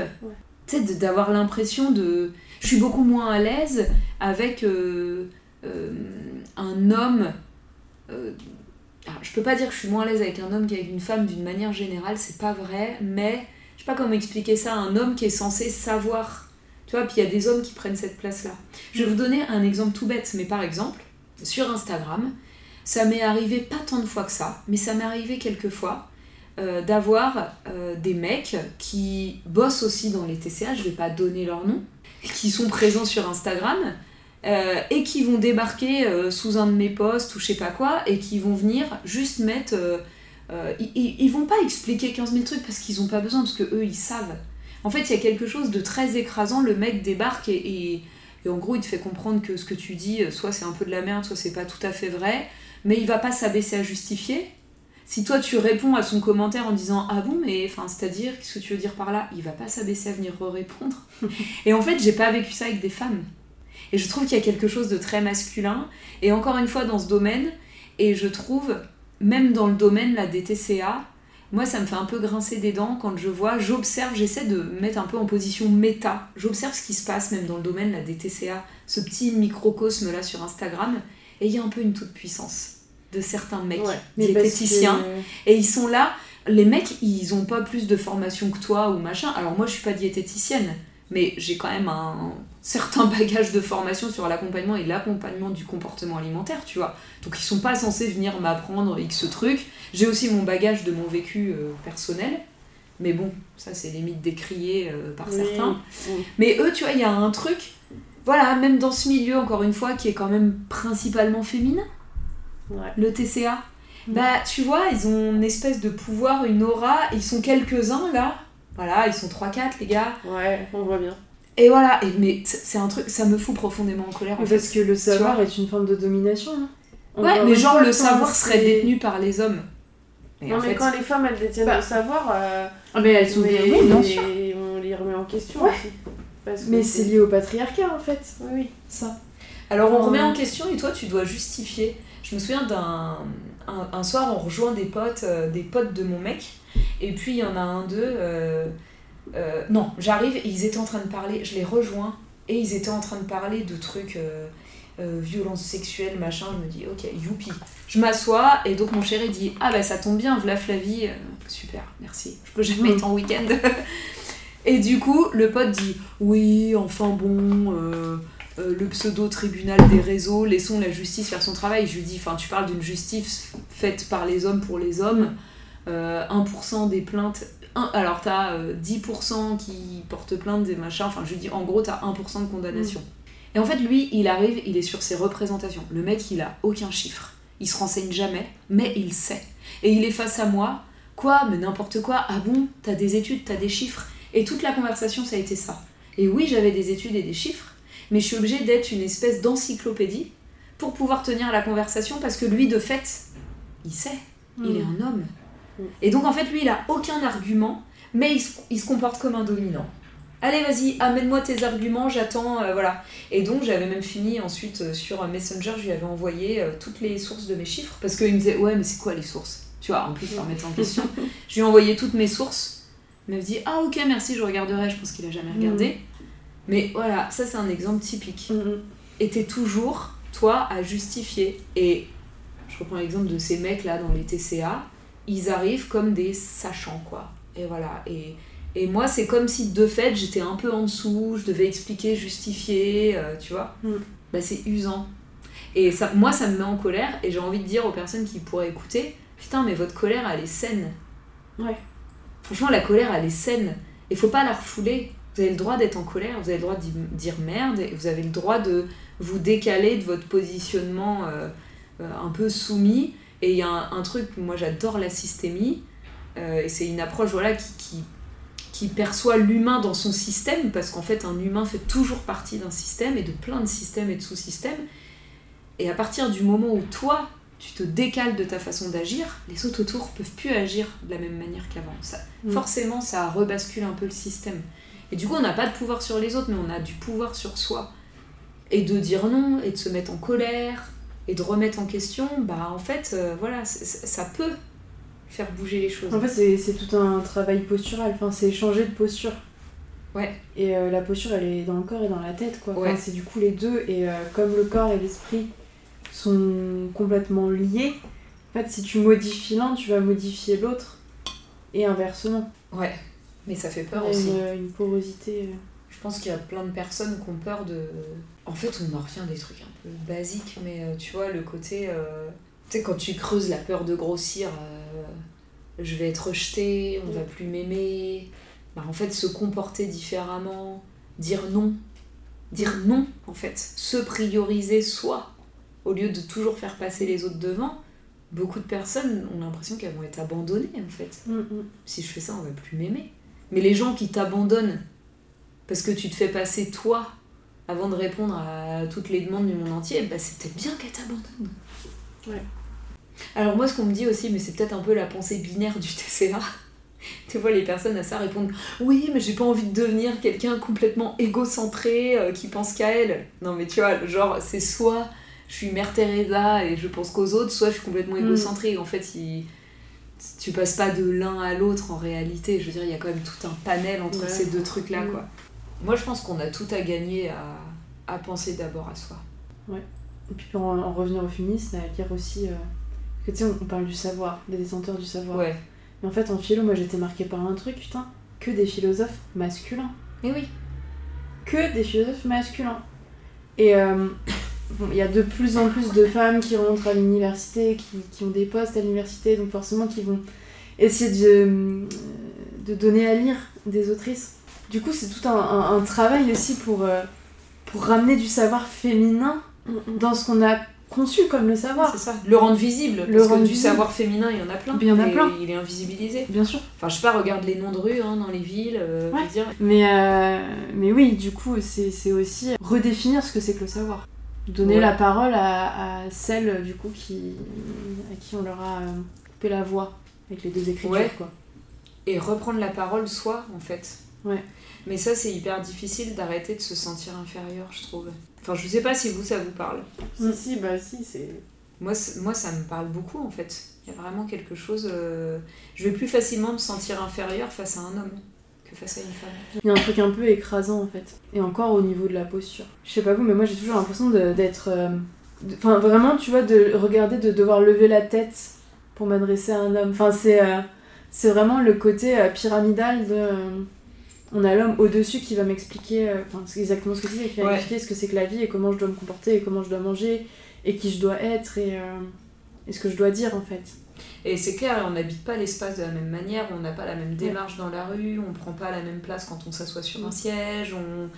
Tu sais, de- d'avoir l'impression de. Je suis beaucoup moins à l'aise avec euh, euh, un homme. euh, alors, je peux pas dire que je suis moins à l'aise avec un homme qu'avec une femme d'une manière générale, c'est pas vrai, mais je sais pas comment expliquer ça. Un homme qui est censé savoir. Tu vois, puis il y a des hommes qui prennent cette place-là. Je vais vous donner un exemple tout bête, mais par exemple, sur Instagram, ça m'est arrivé pas tant de fois que ça, mais ça m'est arrivé quelques fois euh, d'avoir euh, des mecs qui bossent aussi dans les TCA, je vais pas donner leur nom, qui sont présents sur Instagram euh, et qui vont débarquer euh, sous un de mes posts ou je sais pas quoi et qui vont venir juste mettre. euh, ils, ils- vont pas expliquer 15 000 trucs parce qu'ils ont pas besoin, parce que eux ils savent. En fait, il y a quelque chose de très écrasant, le mec débarque et, et- et en gros il te fait comprendre que ce que tu dis, soit c'est un peu de la merde, soit c'est pas tout à fait vrai, mais il va pas s'abaisser à justifier. Si toi tu réponds à son commentaire en disant ah bon mais enfin c'est-à-dire qu'est-ce que tu veux dire par là, il va pas s'abaisser à venir répondre. et en fait j'ai pas vécu ça avec des femmes. Et je trouve qu'il y a quelque chose de très masculin et encore une fois dans ce domaine et je trouve même dans le domaine là des TCA, moi ça me fait un peu grincer des dents quand je vois, j'observe, j'essaie de me mettre un peu en position méta. J'observe ce qui se passe même dans le domaine là des TCA, ce petit microcosme là sur Instagram et il y a un peu une toute puissance de certains mecs Ouais. Diététiciens que- et ils sont là, les mecs, ils ont pas plus de formation que toi ou machin. Alors moi, je suis pas diététicienne, mais j'ai quand même un certain bagage de formation sur l'accompagnement et l'accompagnement du comportement alimentaire, tu vois. Donc ils sont pas censés venir m'apprendre X trucs. J'ai aussi mon bagage de mon vécu euh, personnel. Mais bon, ça c'est limite décrié euh, par Oui. certains. Oui. Mais eux, tu vois, il y a un truc, voilà, même dans ce milieu, encore une fois, qui est quand même principalement féminin Ouais. le TCA. Mm. Bah, tu vois, ils ont une espèce de pouvoir, une aura, ils sont quelques-uns là. Voilà, ils sont 3-4 les gars. Ouais, on voit bien. Et voilà, et, mais c'est un truc, ça me fout profondément en colère en fait. Parce que le savoir est une forme de domination. hein. Ouais, mais genre le savoir serait détenu par les hommes. Et non, mais fait, quand les femmes elles détiennent Bah. le savoir, euh, Ah, mais elles sont mais- oui, bien sûr. on les remet en question Ouais. aussi. Parce que Mais c'est lié au patriarcat en fait, Oui, oui. ça. Alors on remet en question et toi tu dois justifier. Je me souviens d'un un, un soir on rejoint des potes, euh, des potes de mon mec et puis il y en a un d'eux. euh, euh, non, j'arrive et ils étaient en train de parler, je les rejoins et ils étaient en train de parler de trucs euh, euh, violence sexuelle machin. Je me dis ok youpi. Je m'assois et donc mon chéri dit ah bah ça tombe bien, v'là Flavie, euh, super merci. Je peux jamais être en week-end. et du coup le pote dit oui enfin bon. euh, le pseudo-tribunal des réseaux, laissons la justice faire son travail. Je lui dis, enfin, tu parles d'une justice faite par les hommes pour les hommes. Euh, 1% des plaintes. Un- alors, t'as euh, 10% qui portent plainte des machins. Enfin, je lui dis, en gros, t'as 1% de condamnation. Et en fait, lui, il arrive, il est sur ses représentations. Le mec, il a aucun chiffre. Il se renseigne jamais, mais il sait. Et il est face à moi. Quoi Mais n'importe quoi. Ah bon T'as des études, t'as des chiffres. Et toute la conversation, ça a été ça. Et oui, j'avais des études et des chiffres, mais je suis obligée d'être une espèce d'encyclopédie pour pouvoir tenir la conversation parce que lui, de fait, il sait. Il est un homme. Mm. Et donc, en fait, lui, il a aucun argument, mais il se, il se comporte comme un dominant. Allez, vas-y, amène-moi tes arguments, j'attends, euh, voilà. Et donc, j'avais même fini ensuite euh, sur Messenger, je lui avais envoyé euh, toutes les sources de mes chiffres, parce qu'il me disait, ouais, mais c'est quoi les sources? Tu vois, en plus, ça remettait en question. je lui ai envoyé toutes mes sources. Il m'a dit, ah, ok, merci, je regarderai. Je pense qu'il a jamais regardé. Mais voilà, ça, c'est un exemple typique. Mm, Et t'es toujours, toi, à justifier. Et je reprends l'exemple de ces mecs-là dans les TCA, ils arrivent comme des sachants, quoi. Et voilà. Et, et moi, c'est comme si, de fait, j'étais un peu en dessous, je devais expliquer, justifier, euh, tu vois. Mm. Bah, c'est usant. Et ça, moi, ça me met en colère, et j'ai envie de dire aux personnes qui pourraient écouter, putain, mais votre colère, elle est saine. Ouais. Franchement, la colère, elle est saine. Et faut pas la refouler. Vous avez le droit d'être en colère, vous avez le droit de dire merde, et vous avez le droit de vous décaler de votre positionnement euh, euh, un peu soumis. Et il y a un, un truc, moi j'adore la systémie, euh, et c'est une approche voilà, qui, qui, qui perçoit l'humain dans son système, parce qu'en fait un humain fait toujours partie d'un système, et de plein de systèmes et de sous-systèmes. Et à partir du moment où toi, tu te décales de ta façon d'agir, les autres autour peuvent plus agir de la même manière qu'avant. Ça, Mm. Forcément, ça rebascule un peu le système. Et du coup, on n'a pas de pouvoir sur les autres, mais on a du pouvoir sur soi. Et de dire non, et de se mettre en colère, et de remettre en question, bah en fait, euh, voilà, ça peut faire bouger les choses. En fait, c'est- tout un travail postural, enfin, c'est changer de posture. Ouais. Et euh, la posture, elle est dans le corps et dans la tête, quoi. Enfin, c'est du coup les deux, et euh, comme le corps et l'esprit sont complètement liés, en fait, si tu modifies l'un, tu vas modifier l'autre, et inversement. Ouais, mais ça fait peur aussi. une, une porosité. Je pense qu'il y a plein de personnes qui ont peur de. En fait, on en revient des trucs un peu basiques, mais euh, tu vois, le côté. euh, Tu sais, quand tu creuses la peur de grossir, euh, je vais être rejeté, on va plus m'aimer. Bah, en fait, se comporter différemment, dire non. Dire non, en fait. Se prioriser soi, au lieu de toujours faire passer les autres devant. Beaucoup de personnes ont l'impression qu'elles vont être abandonnées, en fait Mm, mm. si je fais ça, on va plus m'aimer. Mais les gens qui t'abandonnent parce que tu te fais passer toi avant de répondre à toutes les demandes du monde entier, bah c'est peut-être bien qu'elle t'abandonne. Ouais. Alors moi, ce qu'on me dit aussi, mais c'est peut-être un peu la pensée binaire du TCA. Tu vois, les personnes à ça répondent Oui, mais j'ai pas envie de devenir quelqu'un complètement égocentré euh, qui pense qu'à elle. Non, mais tu vois, genre, c'est soit je suis Mère Teresa et je pense qu'aux autres, soit je suis complètement Mm. égocentrique. En fait, il- tu passes pas de l'un à l'autre en réalité. Je veux dire, il y a quand même tout un panel entre Ouais. ces deux trucs-là, Mm. quoi. Moi, je pense qu'on a tout à gagner à, à penser d'abord à soi. Et puis pour en, en revenir au féminisme, à lire aussi. euh, que tu sais, on, on parle du savoir, des détenteurs du savoir. Ouais. Mais en fait, en philo, moi j'étais marquée par un truc, putain, que des philosophes masculins. Mais oui. Que des philosophes masculins. Et euh, bon, il y a de plus en plus de femmes qui rentrent à l'université, qui, qui ont des postes à l'université, donc forcément qui vont essayer de, euh, de donner à lire des autrices. Du coup, c'est tout un, un- un travail aussi pour, euh, pour ramener du savoir féminin dans ce qu'on a conçu comme le savoir. C'est ça. Le rendre visible. Le parce rendre que du savoir féminin, il y en a plein. Il y en a plein. Il est invisibilisé. Bien sûr. Enfin, je sais pas, regarde les noms de rues hein, dans les villes. euh, Ouais. dire. Mais, euh, mais oui, du coup, c'est aussi redéfinir ce que c'est que le savoir. Donner Ouais. la parole à, à celles, du coup, qui, à qui on leur a coupé la voix avec les deux écritures, Ouais. quoi. Et reprendre la parole soi, en fait. Ouais. Mais ça, c'est hyper difficile d'arrêter de se sentir inférieur, je trouve. Enfin, je sais pas si vous, ça vous parle. Si, si, bah si, c'est. Moi, moi, ça me parle beaucoup, en fait. Il y a vraiment quelque chose... euh, Je vais plus facilement me sentir inférieure face à un homme que face à une femme. Il y a un truc un peu écrasant, en fait. Et encore au niveau de la posture. Je sais pas vous, mais moi, j'ai toujours l'impression de- d'être... euh, Enfin, vraiment, tu vois, de regarder, de devoir lever la tête pour m'adresser à un homme. Enfin, c'est... euh, c'est vraiment le côté euh, pyramidal de... on a l'homme au-dessus qui va m'expliquer, euh, enfin c'est exactement ce que disais, qui va Ouais. m'expliquer ce que c'est que la vie et comment je dois me comporter et comment je dois manger et qui je dois être et, euh, et ce que je dois dire en fait. Et c'est clair, on n'habite pas l'espace de la même manière, on n'a pas la même démarche dans la rue, on prend pas la même place quand on s'assoit sur un Mm. siège, on...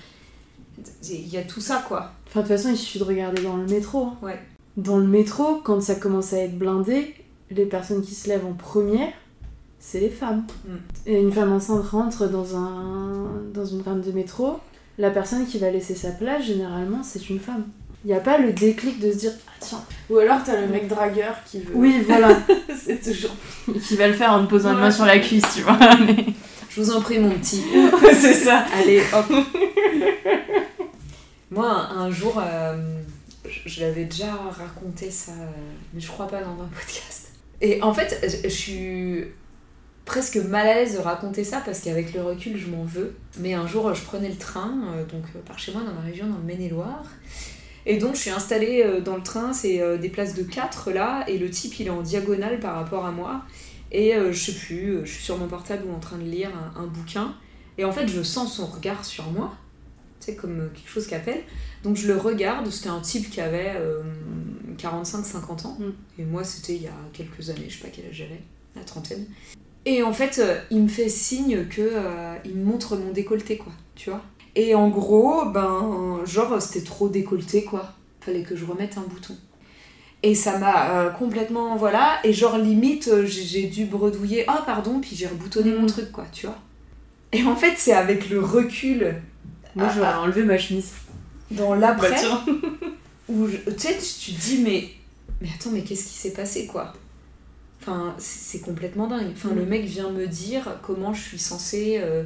Il y a tout ça, quoi. Enfin, de toute façon, il suffit de regarder dans le métro. hein. Ouais. Dans le métro, quand ça commence à être blindé, les personnes qui se lèvent en première, c'est les femmes. Mm. Et une femme enceinte rentre dans, un, dans une rame de métro, la personne qui va laisser sa place, généralement, c'est une femme. Il n'y a pas le déclic de se dire Ah tiens, Ou alors t'as le mec dragueur qui veut. oui, voilà. c'est toujours. qui va le faire en posant une main Ouais. sur la cuisse, tu vois. mais- Je vous en prie, mon petit. c'est ça. Allez, hop. Moi, un, jour, euh, je, je l'avais déjà raconté ça, mais je crois pas dans un podcast. Et en fait, je, je suis presque mal à l'aise de raconter ça parce qu'avec le recul, je m'en veux. Mais un jour, je prenais le train, euh, donc euh, par chez moi, dans ma région, dans le Maine-et-Loire. Et donc, je suis installée euh, dans le train, c'est des places de 4 là, et le type, il est en diagonale par rapport à moi. Et je sais plus, je suis sur mon portable ou en train de lire un, un bouquin. Et en fait, je sens son regard sur moi, tu sais, comme quelque chose qui appelle. Donc je le regarde, c'était un type qui avait euh, 45-50 ans. Mm. Et moi, c'était il y a quelques années, je sais pas quel âge j'avais, la trentaine. Et en fait, euh, il me fait signe que euh, il me montre mon décolleté, quoi, tu vois. Et en gros, ben, genre, c'était trop décolleté, quoi. Fallait que je remette un bouton. Et ça m'a euh, complètement, voilà, et genre limite, j'ai dû bredouiller, ah pardon, puis j'ai reboutonné mon Mm. truc, quoi, tu vois. Et en fait, c'est avec le recul Moi, Ah, j'aurais enlevé ma chemise. dans l'après, Bah, tiens. où je- tu sais, tu, tu te dis, mais, mais attends, mais qu'est-ce qui s'est passé, quoi? Enfin, c'est complètement dingue. Enfin, Mm. le mec vient me dire comment je suis censée. euh,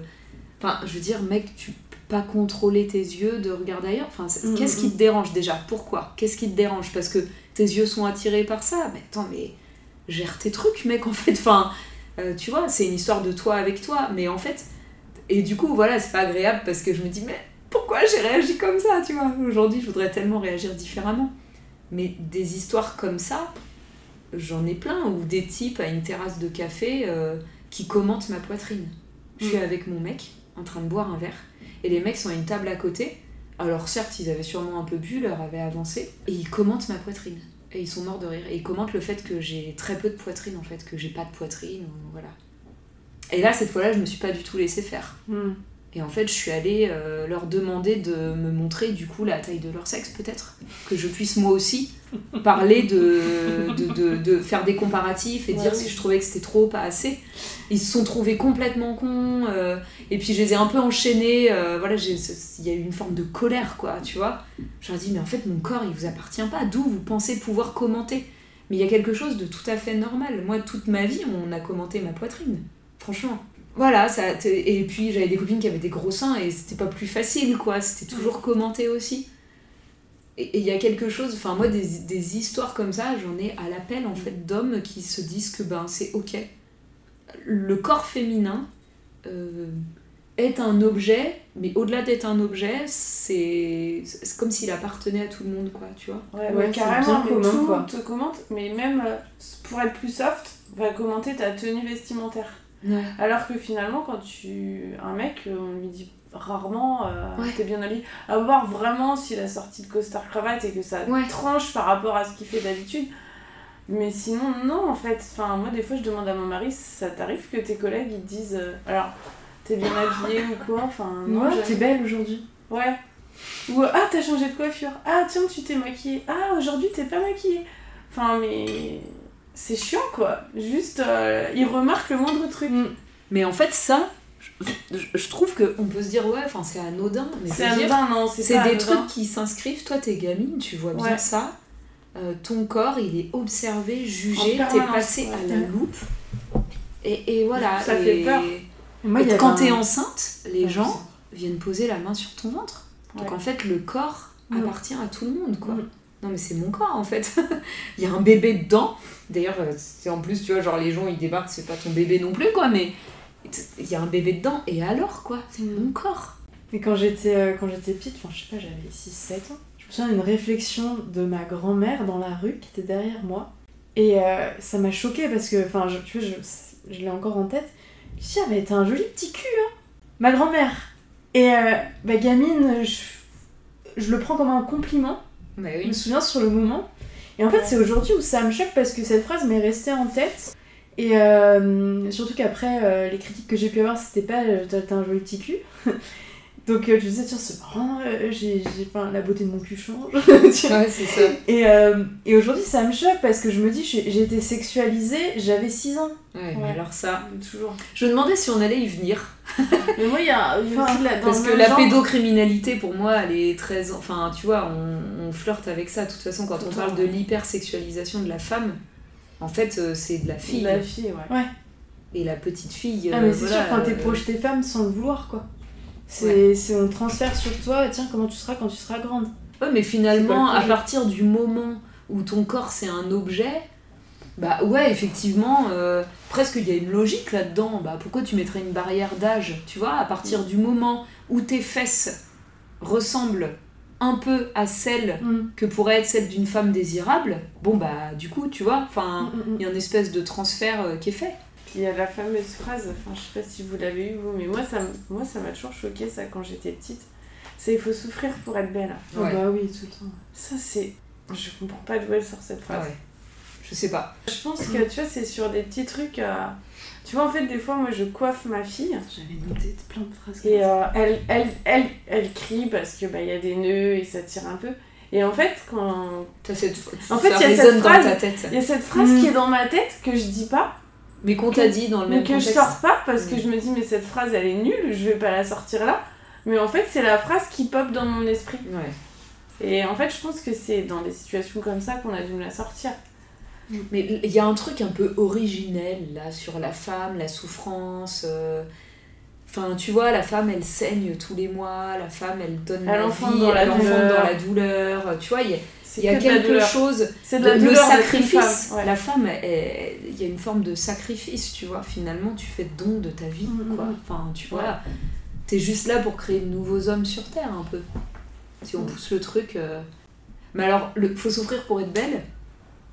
Enfin, je veux dire, mec, tu peux pas contrôler tes yeux de regarder ailleurs. Enfin, c'est- Mm, qu'est-ce mm, qui te dérange déjà? Pourquoi? Qu'est-ce qui te dérange? Parce que tes yeux sont attirés par ça Mais attends, mais gère tes trucs, mec, en fait. Enfin, euh, tu vois, c'est une histoire de toi avec toi. Mais en fait. Et du coup, voilà, c'est pas agréable parce que je me dis, mais pourquoi j'ai réagi comme ça, tu vois? Aujourd'hui, je voudrais tellement réagir différemment. Mais des histoires comme ça, j'en ai plein. Ou des types à une terrasse de café euh, qui commentent ma poitrine. Je suis Mm. avec mon mec, en train de boire un verre, et les mecs sont à une table à côté. Alors certes, ils avaient sûrement un peu bu, leur avait avancé, et ils commentent ma poitrine. Et ils sont morts de rire. Et ils commentent le fait que j'ai très peu de poitrine, en fait, que j'ai pas de poitrine, voilà. Et là, cette fois-là, je me suis pas du tout laissé faire. Hmm. Et en fait, je suis allée euh, leur demander de me montrer du coup la taille de leur sexe, peut-être. Que je puisse moi aussi parler de, de, de, de faire des comparatifs et Ouais, dire oui. si je trouvais que c'était trop ou pas assez. Ils se sont trouvés complètement cons. euh, et puis je les ai un peu enchaînés. euh, voilà, il y a eu une forme de colère, quoi, tu vois. Je leur ai dit, mais en fait, mon corps, il vous appartient pas. D'où vous pensez pouvoir commenter? Mais il y a quelque chose de tout à fait normal. Moi, toute ma vie, on a commenté ma poitrine. Franchement. Voilà, ça, et puis j'avais des copines qui avaient des gros seins et c'était pas plus facile, quoi. C'était toujours commenté aussi. Et il y a quelque chose, enfin, moi, des, des histoires comme ça, j'en ai à l'appel, en fait, d'hommes qui se disent que ben, c'est ok. Le corps féminin euh, est un objet, mais au-delà d'être un objet, c'est c'est comme s'il appartenait à tout le monde, quoi, tu vois. Ouais, Ouais, carrément, bien mais commun, tout quoi. te commente, mais même euh, pour être plus soft, va commenter ta tenue vestimentaire. Alors que finalement, quand tu. Un mec, euh, on lui dit rarement euh, Ouais. t'es bien habillé. À voir vraiment s'il a sorti de costard cravate et que ça Ouais. tranche par rapport à ce qu'il fait d'habitude. Mais sinon, non, en fait. Enfin, moi, des fois, je demande à mon mari, ça t'arrive que tes collègues ils te disent euh, alors, t'es bien habillé ou quoi? Enfin, Ouais, jamais. t'es belle aujourd'hui. Ouais. Ou ah, t'as changé de coiffure. Ah, tiens, tu t'es maquillée. Ah, aujourd'hui, t'es pas maquillée. Enfin, mais. C'est chiant, quoi. Juste, euh, il remarque le moindre truc. Mais en fait, ça, je, je trouve qu'on peut se dire, ouais, enfin, c'est anodin, mais C'est dire, anodin, non, c'est C'est des anodin. trucs qui s'inscrivent. Toi, t'es gamine, tu vois bien Ouais. ça. Euh, ton corps, il est observé, jugé, t'es passé ouais. à la loupe. Et, et voilà. Ça et, fait peur. Et moi, quand un- t'es enceinte, les Ouais, gens viennent poser la main sur ton ventre. Donc en fait, le corps Mm. appartient à tout le monde, quoi. Non, mais c'est mon corps, en fait. il y a un bébé dedans. D'ailleurs, euh, c'est en plus, tu vois, genre les gens, ils débarquent, c'est pas ton bébé non plus, quoi, mais il y a un bébé dedans. Et alors, quoi? C'est Mm. mon corps. Et quand j'étais euh, quand j'étais petite, enfin je sais pas, j'avais 6-7 ans, je me souviens d'une réflexion de ma grand-mère dans la rue qui était derrière moi. Et euh, ça m'a choquée parce que, enfin, tu vois, je, je l'ai encore en tête. Je me suis dit, ah, mais t'as un joli petit cul, hein Ma grand-mère Et euh, bah, gamine, je, je le prends comme un compliment. Je me souviens sur le moment. Et en fait, c'est aujourd'hui où ça me choque parce que cette phrase m'est restée en tête. Et euh, surtout qu'après, euh, les critiques que j'ai pu avoir, c'était pas euh, t'as un joli petit cul. Donc euh, je me disais, tiens, c'est marrant, euh, j'ai, j'ai, enfin, la beauté de mon cul change. Ouais, c'est ça. et euh, et aujourd'hui, ça me choque parce que je me dis, j'ai, été sexualisée, j'avais 6 ans. Ouais, mais alors ça. Toujours. Je me demandais si on allait y venir. Mais moi, il y a, Enfin, dans Parce que la genre- pédocriminalité, pour moi, elle est très. Enfin, tu vois, on, on flirte avec ça. De toute façon, quand on parle de l'hypersexualisation de la femme, en fait, euh, c'est de la fille. La fille, ouais. Et la petite fille. ah, euh, mais c'est voilà, sûr, enfin, t'es euh, projeté femme sans le vouloir, quoi. C'est, c'est on transfère sur toi, tiens, comment tu seras quand tu seras grande. Ouais, mais finalement, à partir du moment où ton corps c'est un objet, bah ouais, effectivement, euh, presque il y a une logique là-dedans. Bah pourquoi tu mettrais une barrière d'âge Tu vois, à partir du moment où tes fesses ressemblent un peu à celles Mm. que pourrait être celle d'une femme désirable, bon bah du coup, tu vois, enfin, Mm, mm, il y a une espèce de transfert euh, qui est fait. Puis il y a la fameuse phrase, enfin je sais pas si vous l'avez eu vous, mais moi ça moi ça m'a toujours choqué ça quand j'étais petite. C'est il faut souffrir pour être belle. Ah Ouais. bah oui, tout le temps. Ça c'est. Je comprends pas d'où elle sort cette Ah phrase. ouais. Je sais pas. Je pense que tu vois, c'est sur des petits trucs. euh, Tu vois, en fait, des fois, moi je coiffe ma fille J'avais noté plein de phrases. et euh, elle, elle, elle, elle crie parce que bah, il y a des nœuds et ça tire un peu. Et en fait, quand. Cette... En fait, il y a cette phrase-. Il y a cette phrase qui est dans ma tête que je dis pas, Mais qu'on t'a dit dans le mais même que je contexte. sors pas parce que je me dis, mais cette phrase elle est nulle, je vais pas la sortir là. Mais en fait, c'est la phrase qui pop dans mon esprit. Ouais. Et en fait, je pense que c'est dans des situations comme ça qu'on a dû me la sortir. Mais il y a un truc un peu originel là sur la femme, la souffrance. euh, Enfin, tu vois, la femme elle saigne tous les mois, la femme elle donne la vie, dans la douleur. dans la douleur. Tu vois, il y a, C'est il y a que de la quelque chose. C'est de la le douleur sacrifice. femme, ouais. La femme, il y a une forme de sacrifice, tu vois. Finalement, tu fais don de ta vie, Mhm. quoi. Enfin, tu Ouais. vois, t'es juste là pour créer de nouveaux hommes sur Terre, un peu. Si on pousse le truc. euh. Mais alors, le faut souffrir pour être belle.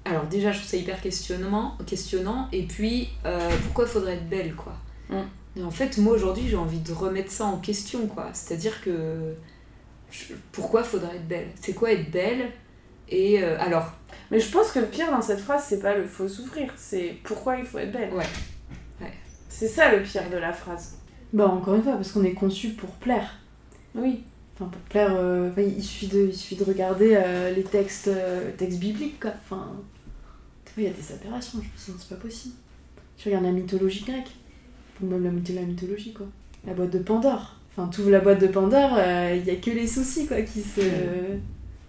Alors déjà, je trouve ça hyper questionnant, questionnant. Et puis, euh, pourquoi faudrait être belle, quoi? Mm. Et en fait, moi aujourd'hui, j'ai envie de remettre ça en question, quoi. C'est-à-dire que je- pourquoi faudrait être belle? C'est quoi être belle? Et euh, alors, Mais je pense que le pire dans cette phrase, c'est pas le faut souffrir, c'est pourquoi il faut être belle. Ouais. Ouais. C'est ça le pire de la phrase. Bah encore une fois, parce qu'on est conçu pour plaire. Oui. Enfin, pour plaire, euh, enfin, il, suffit de, il suffit de regarder euh, les textes, euh, textes bibliques, quoi. Enfin, il y a des aberrations, je non, c'est pas possible. Tu regardes la mythologie grecque, même la, mytho- la mythologie, quoi. La boîte de Pandore. Enfin, tu ouvres la boîte de Pandore, euh, il y a que les soucis, quoi, qui se...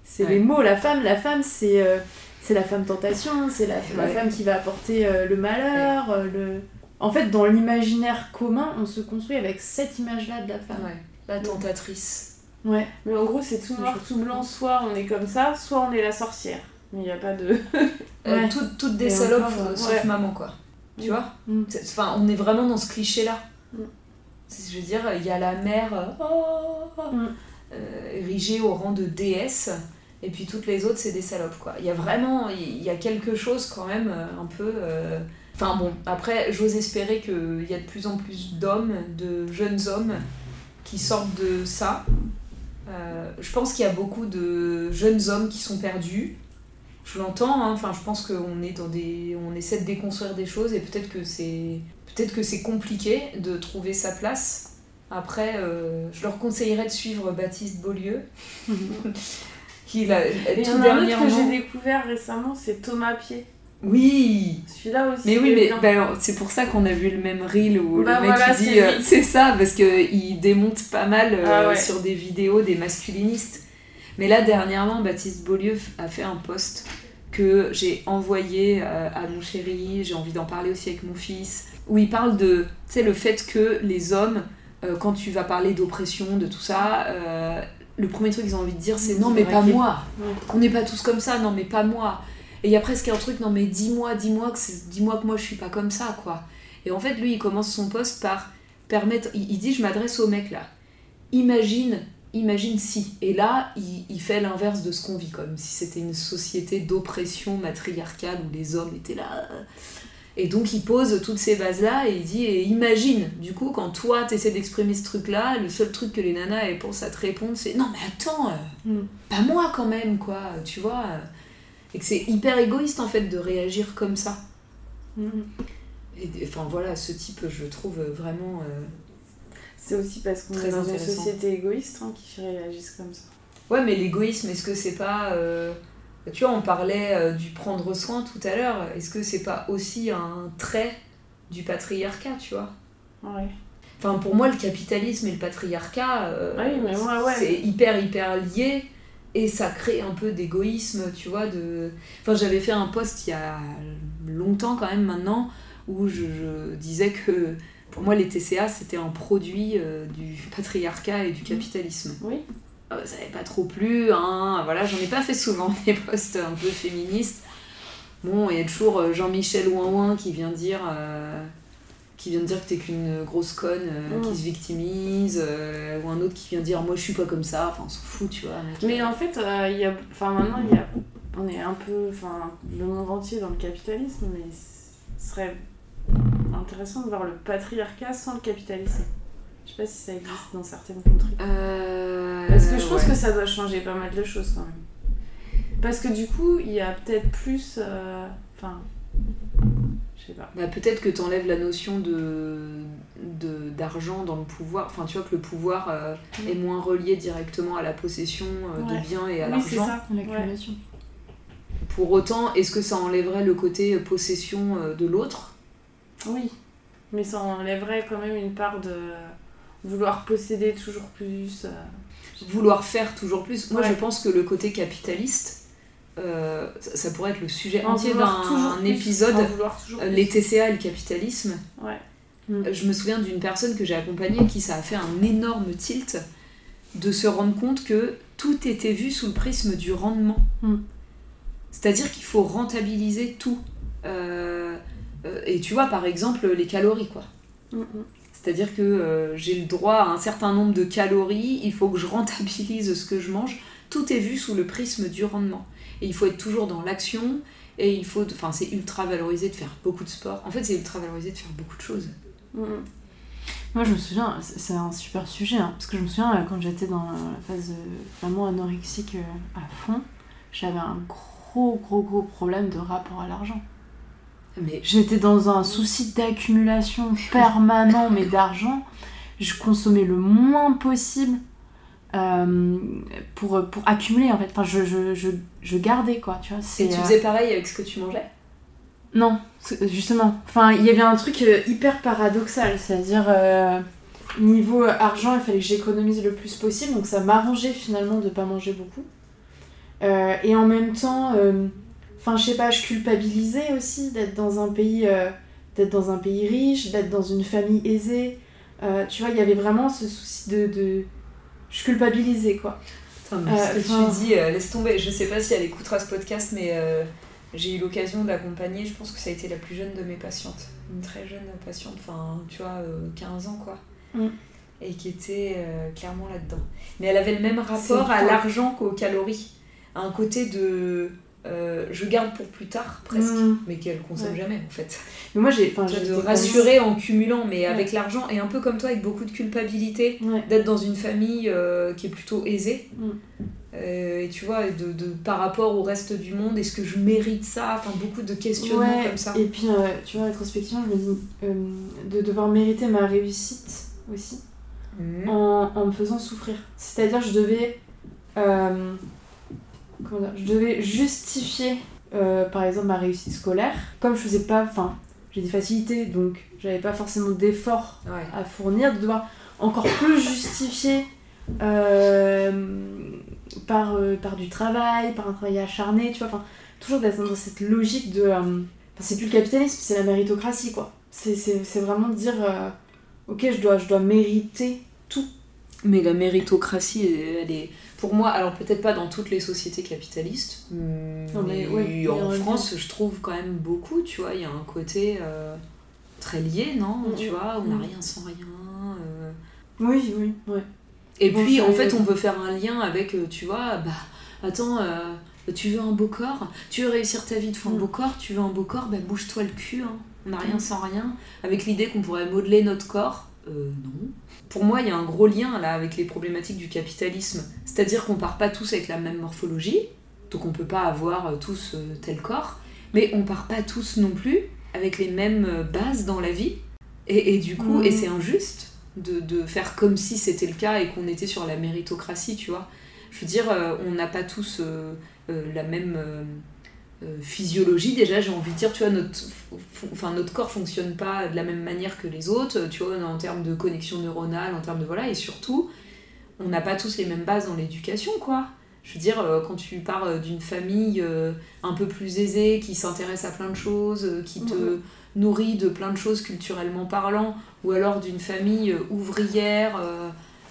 C'est Ouais. les mots, la femme, la femme, c'est... euh, c'est la femme tentation, c'est la, la Ouais. femme qui va apporter euh, le malheur, euh, le... En fait, dans l'imaginaire commun, on se construit avec cette image-là de la femme. ouais, la tentatrice. Ouais. Mais en gros, c'est tout noir, tout blanc, soit on est comme ça, soit on est la sorcière. Mais il n'y a pas de. Euh, toutes, toutes des Et salopes, euh, sauf maman, quoi. Tu Mm. vois Mm. C'est- Enfin, on est vraiment dans ce cliché-là. Mm. Je veux dire, il y a la mère euh, oh, Mm. euh, érigée au rang de déesse, et puis toutes les autres, c'est des salopes, quoi. Il y a vraiment, il y a quelque chose quand même euh, un peu... euh, Enfin bon, après, j'ose espérer qu'il y a de plus en plus d'hommes, de jeunes hommes, qui sortent de ça. Euh, je pense qu'il y a beaucoup de jeunes hommes qui sont perdus. Je l'entends, hein, enfin, je pense qu'on est dans des, on essaie de déconstruire des choses et peut-être que c'est, peut-être que c'est compliqué de trouver sa place. Après, euh, je leur conseillerais de suivre Baptiste Beaulieu, qui l'a Et il y tout en a un autre que dernièrement. j'ai découvert récemment, c'est Thomas Pied. Oui, Celui-là aussi. mais oui, mais ben, c'est pour ça qu'on a vu le même reel où Bah le mec voilà, il dit c'est euh, c'est ça parce que il démonte pas mal euh, Ah ouais. sur des vidéos des masculinistes. Mais là dernièrement, Baptiste Beaulieu a fait un post que j'ai envoyé euh, à mon chéri, j'ai envie d'en parler aussi avec mon fils, où il parle de, tu sais, le fait que les hommes, euh, quand tu vas parler d'oppression, de tout ça, euh, le premier truc qu'ils ont envie de dire c'est non mais pas moi, on n'est pas tous comme ça, non mais pas moi. Et il y a presque un truc, non mais dis-moi, dis-moi que, c'est- dis-moi que moi je suis pas comme ça, quoi. Et en fait, lui, il commence son poste par permettre, il, il dit, je m'adresse au mec là. Imagine, imagine si. Et là, il, il fait l'inverse de ce qu'on vit, comme si c'était une société d'oppression matriarcale où les hommes étaient là. Et donc il pose toutes ces bases-là et il dit, et imagine, du coup, quand toi t'essaies d'exprimer ce truc-là, le seul truc que les nanas elles pensent à te répondre, c'est non mais attends, euh, Mm. pas moi quand même, quoi, tu vois. euh. Et que c'est hyper égoïste en fait de réagir comme ça. Mhm. Et, et, enfin voilà, ce type, je le trouve vraiment. euh, C'est aussi parce qu'on est dans une société égoïste hein, qui réagissent comme ça. Ouais, mais l'égoïsme, est-ce que c'est pas. euh, Tu vois, on parlait euh, du prendre soin tout à l'heure. Est-ce que c'est pas aussi un trait du patriarcat, tu vois? Ouais. Enfin, pour moi, le capitalisme et le patriarcat, euh, mais moi, ouais. c'est hyper, hyper lié. Et ça crée un peu d'égoïsme, tu vois. De... Enfin, j'avais fait un post il y a longtemps quand même maintenant, où je, je disais que pour moi, les TCA, c'était un produit euh, du patriarcat et du capitalisme. Oui. Euh, ça n'avait pas trop plu, hein. Voilà, j'en ai pas fait souvent des posts un peu féministes. Bon, il y a toujours euh, Jean-Michel Ouin qui vient dire euh, qui vient de dire que t'es qu'une grosse conne euh, Mm. qui se victimise, euh, ou un autre qui vient dire moi je suis pas comme ça, enfin on s'en fout, tu vois. mec. Mais en fait, euh, il y a, enfin maintenant, il y a, on est un peu, enfin, le monde entier dans le capitalisme, mais ce serait intéressant de voir le patriarcat sans le capitalisme. Je sais pas si ça existe dans certaines contrées. Euh, Parce que je pense ouais. que ça doit changer pas mal de choses quand même. Parce que du coup, il y a peut-être plus, euh, enfin, je sais pas. Bah, peut-être que t'enlèves la notion de de- d'argent dans le pouvoir, enfin tu vois que le pouvoir euh, Mm. est moins relié directement à la possession euh, Ouais. de biens et à Oui, c'est l'argent. ça. L'accumulation. Pour autant, est-ce que ça enlèverait le côté possession euh, de l'autre? Oui, mais ça enlèverait quand même une part de vouloir posséder toujours plus. euh, Vouloir faire toujours plus. Moi, Ouais. je pense que le côté capitaliste, euh, ça, ça pourrait être le sujet en entier d'un épisode. euh. Les TCA et le capitalisme. Ouais. Euh, Je me souviens d'une personne que j'ai accompagnée qui ça a fait un énorme tilt de se rendre compte que tout était vu sous le prisme du rendement. Mm. C'est-à-dire qu'il faut rentabiliser tout. Euh, et tu vois, par exemple, les calories, quoi. Mm, mm. C'est-à-dire que euh, j'ai le droit à un certain nombre de calories, il faut que je rentabilise ce que je mange. Tout est vu sous le prisme du rendement. Et il faut être toujours dans l'action. Et il faut. Enfin, c'est ultra valorisé de faire beaucoup de sport. En fait, c'est ultra valorisé de faire beaucoup de choses. Mm. Moi, je me souviens, c'est un super sujet, hein, parce que je me souviens, euh, quand j'étais dans la phase euh, vraiment anorexique euh, à fond, j'avais un gros, gros, gros problème de rapport à l'argent. Mais J'étais dans un souci d'accumulation permanent, mais d'argent. Je consommais le moins possible euh, pour, pour accumuler, en fait. Enfin, je, je, je, je gardais, quoi, tu vois. Et tu euh, faisais pareil avec ce que tu mangeais? Non, justement. Enfin, il y avait un truc euh, hyper paradoxal, c'est-à-dire euh, niveau argent, il fallait que j'économise le plus possible, donc ça m'arrangeait finalement de pas manger beaucoup. Euh, et en même temps, enfin, je sais pas, je culpabilisais aussi d'être dans un pays, euh, d'être dans un pays riche, d'être dans une famille aisée. Euh, tu vois, il y avait vraiment ce souci de, de... je culpabilisais quoi. Putain, mais Euh, ce que enfin- tu dis, laisse tomber. Je sais pas si elle écoutera ce podcast, mais j'ai eu l'occasion d'accompagner, je pense que ça a été la plus jeune de mes patientes. Une très jeune patiente, enfin, tu vois, euh, 15 ans quoi. Mm. Et qui était euh, clairement là-dedans. Mais elle avait le même rapport à l'argent qu'aux calories. Un côté de. Euh, je garde pour plus tard, presque. Mm. Mais qu'elle consomme Ouais. jamais en fait. Mais moi j'ai, de rassurer en cumulant, mais avec l'argent, et un peu comme toi, avec beaucoup de culpabilité Ouais. d'être dans une famille euh, qui est plutôt aisée. Mm. Euh, et tu vois, de, de, par rapport au reste du monde, est-ce que je mérite ça? Enfin, beaucoup de questionnements comme ça. Et puis, tu vois, rétrospectivement, je me dis de devoir mériter ma réussite aussi Mhm. en, en me faisant souffrir. C'est-à-dire, je devais. Comment dire Je devais justifier, euh, par exemple, ma réussite scolaire. Comme je faisais pas. Enfin, j'ai des facilités, donc j'avais pas forcément d'efforts Ouais. à fournir, de devoir encore plus justifier euh, par, euh, par du travail, par un travail acharné, tu vois, enfin, toujours d'être dans cette logique de... euh, enfin, c'est plus le capitalisme, c'est la méritocratie, quoi. C'est, c'est, c'est vraiment de dire, euh, ok, je dois, je dois mériter tout. Mais la méritocratie, elle est. Pour moi, alors peut-être pas dans toutes les sociétés capitalistes, mais, Non, mais ouais, en France, je trouve quand même beaucoup, tu vois, il y a un côté euh, très lié, non Mhm. Tu vois, on n'a Mhm. rien sans rien. euh. Oui, oui, ouais. Et Bon, puis, en fait, on peut faire un lien avec, euh, tu vois, bah, attends, euh, tu veux un beau corps Tu veux réussir ta vie, de faut un Mm. beau corps Tu veux un beau corps Bah, bouge-toi le cul, hein. On n'a rien Mm. sans rien. Avec l'idée qu'on pourrait modeler notre corps. Euh, non. Pour moi, il y a un gros lien, là, avec les problématiques du capitalisme. C'est-à-dire qu'on part pas tous avec la même morphologie, donc on peut pas avoir euh, tous euh, tel corps, mais on part pas tous non plus avec les mêmes bases dans la vie. Et, et du coup, et c'est injuste, de, de faire comme si c'était le cas et qu'on était sur la méritocratie, tu vois. Je veux dire, on n'a pas tous euh, euh, la même physiologie déjà, j'ai envie de dire, tu vois, notre, enfin, notre corps fonctionne pas de la même manière que les autres, tu vois, en termes de connexion neuronale, en termes de voilà, et surtout, on n'a pas tous les mêmes bases dans l'éducation, quoi. Je veux dire, euh, quand tu pars euh, d'une famille euh, un peu plus aisée, qui s'intéresse à plein de choses, qui te nourrit de plein de choses culturellement parlant, ou alors d'une famille ouvrière,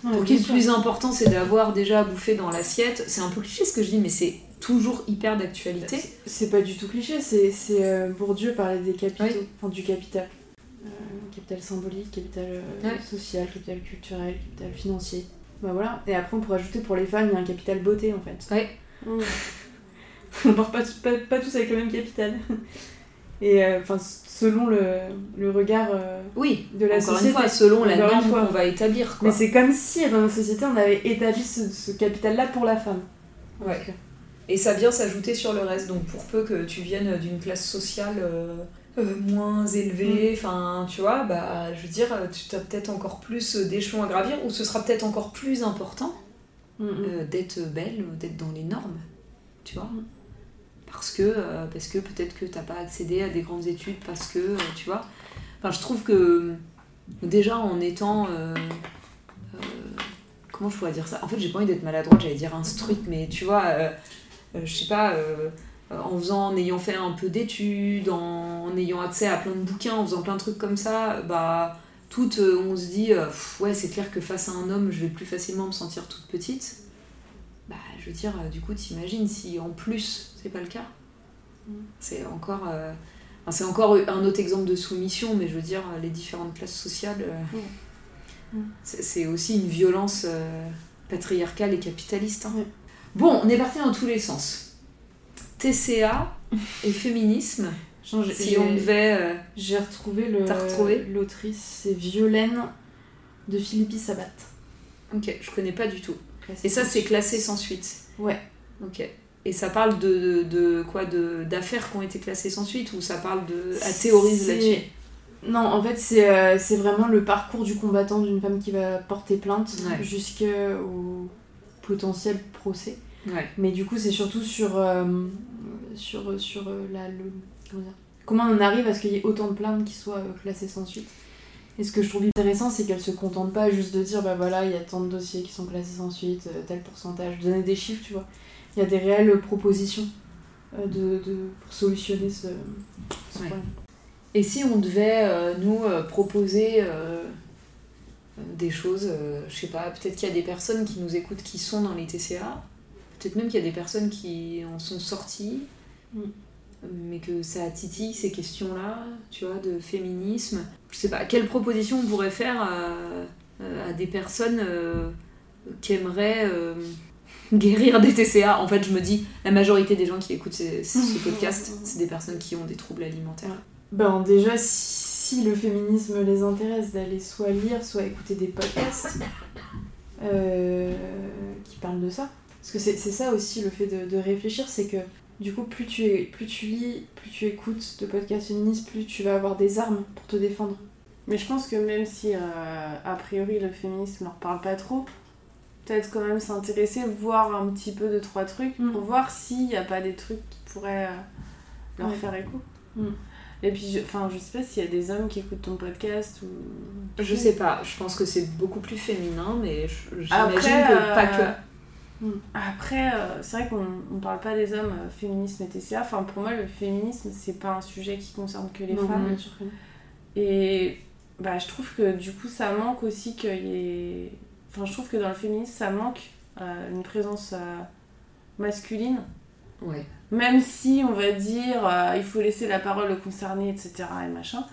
Ouais, pour qui le plus important c'est d'avoir déjà à bouffer dans l'assiette. C'est un peu cliché ce que je dis, mais c'est toujours hyper d'actualité. C'est- pas du tout cliché, c'est euh, Bourdieu parlait des capitaux, Oui. enfin, du capital. Euh, capital symbolique, capital euh, Ouais. social, capital culturel, capital financier. Bah voilà. Et après on pourrait ajouter pour les femmes, il y a un capital beauté en fait. Ouais. Mm. on part pas, tous- pas, pas tous avec le même capital. Et euh, enfin selon le, le regard Oui, de la encore société. une fois, selon la norme qu'on va établir. Quoi. Mais c'est comme si dans notre société on avait établi ce, ce capital-là pour la femme. Ouais. Et ça vient s'ajouter sur le reste. Donc pour peu que tu viennes d'une classe sociale euh, euh, moins élevée, enfin tu vois, bah je veux dire, tu as peut-être encore plus d'échelons à gravir, ou ce sera peut-être encore plus important Mm, mm. euh, d'être belle, ou d'être dans les normes, tu vois. Mm. Parce que, euh, parce que peut-être que t'as pas accédé à des grandes études, parce que, euh, tu vois. Enfin, je trouve que déjà en étant. euh, euh, comment je pourrais dire ça? En fait, j'ai pas envie d'être maladroite, j'allais dire instruite, mais tu vois, euh, euh, je sais pas. euh, euh, en faisant, en ayant fait un peu d'études, en, en ayant accès à plein de bouquins, en faisant plein de trucs comme ça, bah, toutes, euh, on se dit, euh, pff, ouais, c'est clair que face à un homme, je vais plus facilement me sentir toute petite. Bah, je veux dire, euh, du coup, t'imagines si en plus, c'est pas le cas. Mm. C'est encore, euh, c'est encore un autre exemple de soumission, mais je veux dire, euh, les différentes classes sociales, euh, Mm. Mm. c'est aussi une violence euh, patriarcale et capitaliste. hein. Bon, on est parti dans tous les sens. TCA et féminisme, Genre, si on devait... euh, J'ai retrouvé le T'as retrouvé l'autrice, c'est Violaine de Philippi Sabat. Ok, je connais pas du tout. Et ça, c'est classé sans suite. Ouais. Ok. Et ça parle de, de, de quoi de D'affaires qui ont été classées sans suite ou ça parle de. Elle théorise là-dessus? Non, en fait, c'est euh, c'est vraiment le parcours du combattant d'une femme qui va porter plainte Ouais. jusqu'au potentiel procès. Ouais. Mais du coup, c'est surtout sur, euh, sur, sur euh, la, le, comment, dire, comment on arrive à ce qu'il y ait autant de plaintes qui soient euh, classées sans suite. Et ce que je trouve intéressant, c'est qu'elle se contente pas juste de dire bah voilà, il y a tant de dossiers qui sont classés sans suite, tel pourcentage, donner des chiffres, tu vois. Il y a des réelles propositions de, de, pour solutionner ce, ce Ouais. problème. Et si on devait euh, nous euh, proposer euh, des choses, je sais pas, peut-être qu'il y a des personnes qui nous écoutent qui sont dans les TCA, peut-être même qu'il y a des personnes qui en sont sorties, Mm. mais que ça titille ces questions-là, tu vois, de féminisme. Je sais pas, quelle proposition on pourrait faire à, à des personnes euh, qui aimeraient euh, guérir des TCA En fait, je me dis, la majorité des gens qui écoutent ces- ce podcast, c'est des personnes qui ont des troubles alimentaires. Ben déjà, si le féminisme les intéresse, d'aller soit lire, soit écouter des podcasts euh, qui parlent de ça. Parce que c'est c'est ça aussi le fait de, de réfléchir, c'est que du coup, plus tu, es, plus tu lis, plus tu écoutes de podcasts féministes, plus tu vas avoir des armes pour te défendre. Mais je pense que même si, euh, a priori, le féminisme leur parle pas trop, peut-être quand même s'intéresser, voir un petit peu de trois trucs, Mm. pour voir s'il n'y a pas des trucs qui pourraient euh, leur Ouais. faire écho. Mm. Et puis, je, enfin, je sais pas s'il y a des hommes qui écoutent ton podcast ou... Je sais pas, je pense que c'est beaucoup plus féminin, mais j'imagine Après, que pas euh, que. Après, euh, c'est vrai qu'on on parle pas des hommes euh, féminisme et TCA. Enfin, pour moi, le féminisme, c'est pas un sujet qui concerne que les Non, femmes. bien sûr que non. Et bah, je trouve que du coup, ça manque aussi qu'il y ait. Enfin, je trouve que dans le féminisme, ça manque euh, une présence masculine. Ouais. Même si on va dire il faut laisser la parole aux concernés, etc. et machin.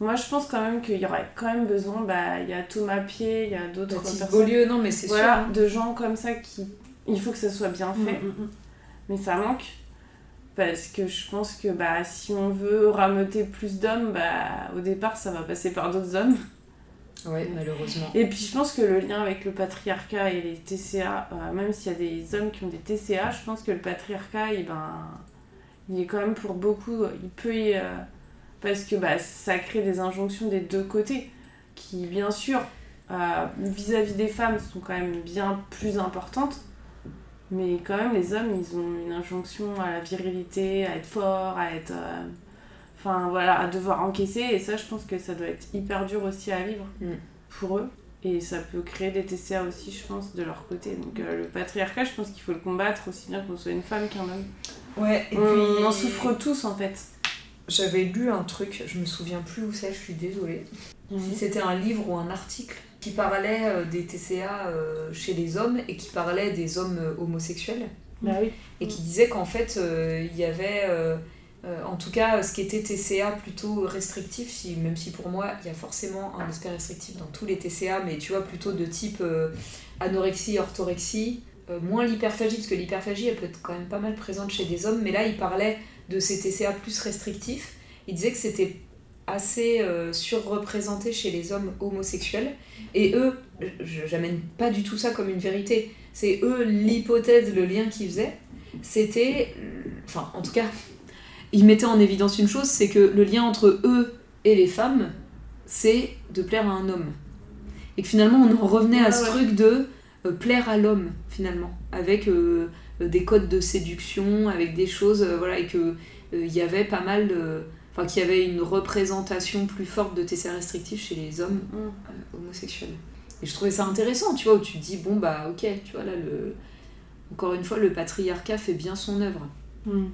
Moi, je pense quand même qu'il y aurait quand même besoin. Bah, il y a Thomas Pied, il y a d'autres personnes. Beaulieu, non, mais c'est Voilà, sûr. hein. de gens comme ça qui. Il faut que ça soit bien fait Mm, mm, mm. mais ça manque parce que je pense que bah si on veut rameuter plus d'hommes bah au départ ça va passer par d'autres hommes Ouais, malheureusement. et puis je pense que le lien avec le patriarcat et les TCA euh, même s'il y a des hommes qui ont des TCA je pense que le patriarcat il ben il est quand même pour beaucoup il peut y, euh, parce que bah ça crée des injonctions des deux côtés qui bien sûr euh, vis-à-vis des femmes sont quand même bien plus importantes. Mais quand même, les hommes, ils ont une injonction à la virilité, à être fort, à être. euh, Enfin voilà, à devoir encaisser. Et ça, je pense que ça doit être hyper dur aussi à vivre Mm. pour eux. Et ça peut créer des TCA aussi, je pense, de leur côté. Donc euh, le patriarcat, je pense qu'il faut le combattre aussi bien qu'on soit une femme qu'un homme. Ouais, et on, puis. on en souffre tous en fait. J'avais lu un truc, je me souviens plus où c'est, je suis désolée. Si c'était un livre ou un article qui parlait euh, des TCA euh, chez les hommes et qui parlait des hommes euh, homosexuels. Bah oui. et qui disait qu'en fait il y avait en tout cas ce qui était TCA plutôt restrictif si, même si pour moi il y a forcément un aspect restrictif dans tous les TCA mais tu vois plutôt de type anorexie orthorexie moins l'hyperphagie parce que l'hyperphagie elle peut être quand même pas mal présente chez des hommes mais là il parlait de ces TCA plus restrictifs. Il disait que c'était assez euh, surreprésenté chez les hommes homosexuels. Et eux je- j'amène pas du tout ça comme une vérité. C'est eux l'hypothèse le lien qu'ils faisaient. C'était enfin en tout cas ils mettaient en évidence une chose c'est que le lien entre eux et les femmes c'est de plaire à un homme. Et que finalement on en revenait à ce ouais. truc de euh, plaire à l'homme finalement. Avec euh, des codes de séduction avec des choses voilà et que il y avait pas mal de enfin qu'il y avait une représentation plus forte de TCA restrictif chez les hommes Mm. euh, homosexuels et je trouvais ça intéressant tu vois où tu te dis bon bah ok tu vois là le encore une fois le patriarcat fait bien son œuvre Hmm.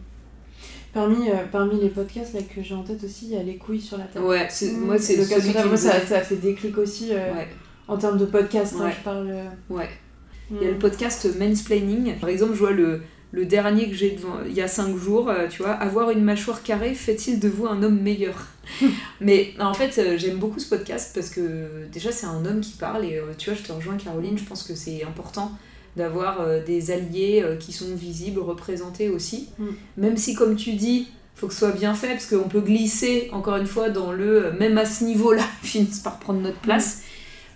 Parmi, euh, parmi les podcasts là, que j'ai en tête aussi, il y a Les couilles sur la table. ouais Mm. moi c'est le cas celui qui me ça, ça a fait déclic aussi euh, ouais en termes de podcast. hein, Ouais. je parle. ouais. Il y a le podcast Mansplaining. Par exemple, je vois le, le dernier que j'ai devant, il y a 5 jours, euh, tu vois, avoir une mâchoire carrée fait-il de vous un homme meilleur Mais en fait, euh, j'aime beaucoup ce podcast parce que déjà, c'est un homme qui parle et euh, tu vois, je te rejoins, Caroline, je pense que c'est important d'avoir des alliés qui sont visibles, représentés aussi. Mm. Même si, comme tu dis, faut que ce soit bien fait parce qu'on peut glisser, encore une fois, dans le même à ce niveau-là, finissent par prendre notre place.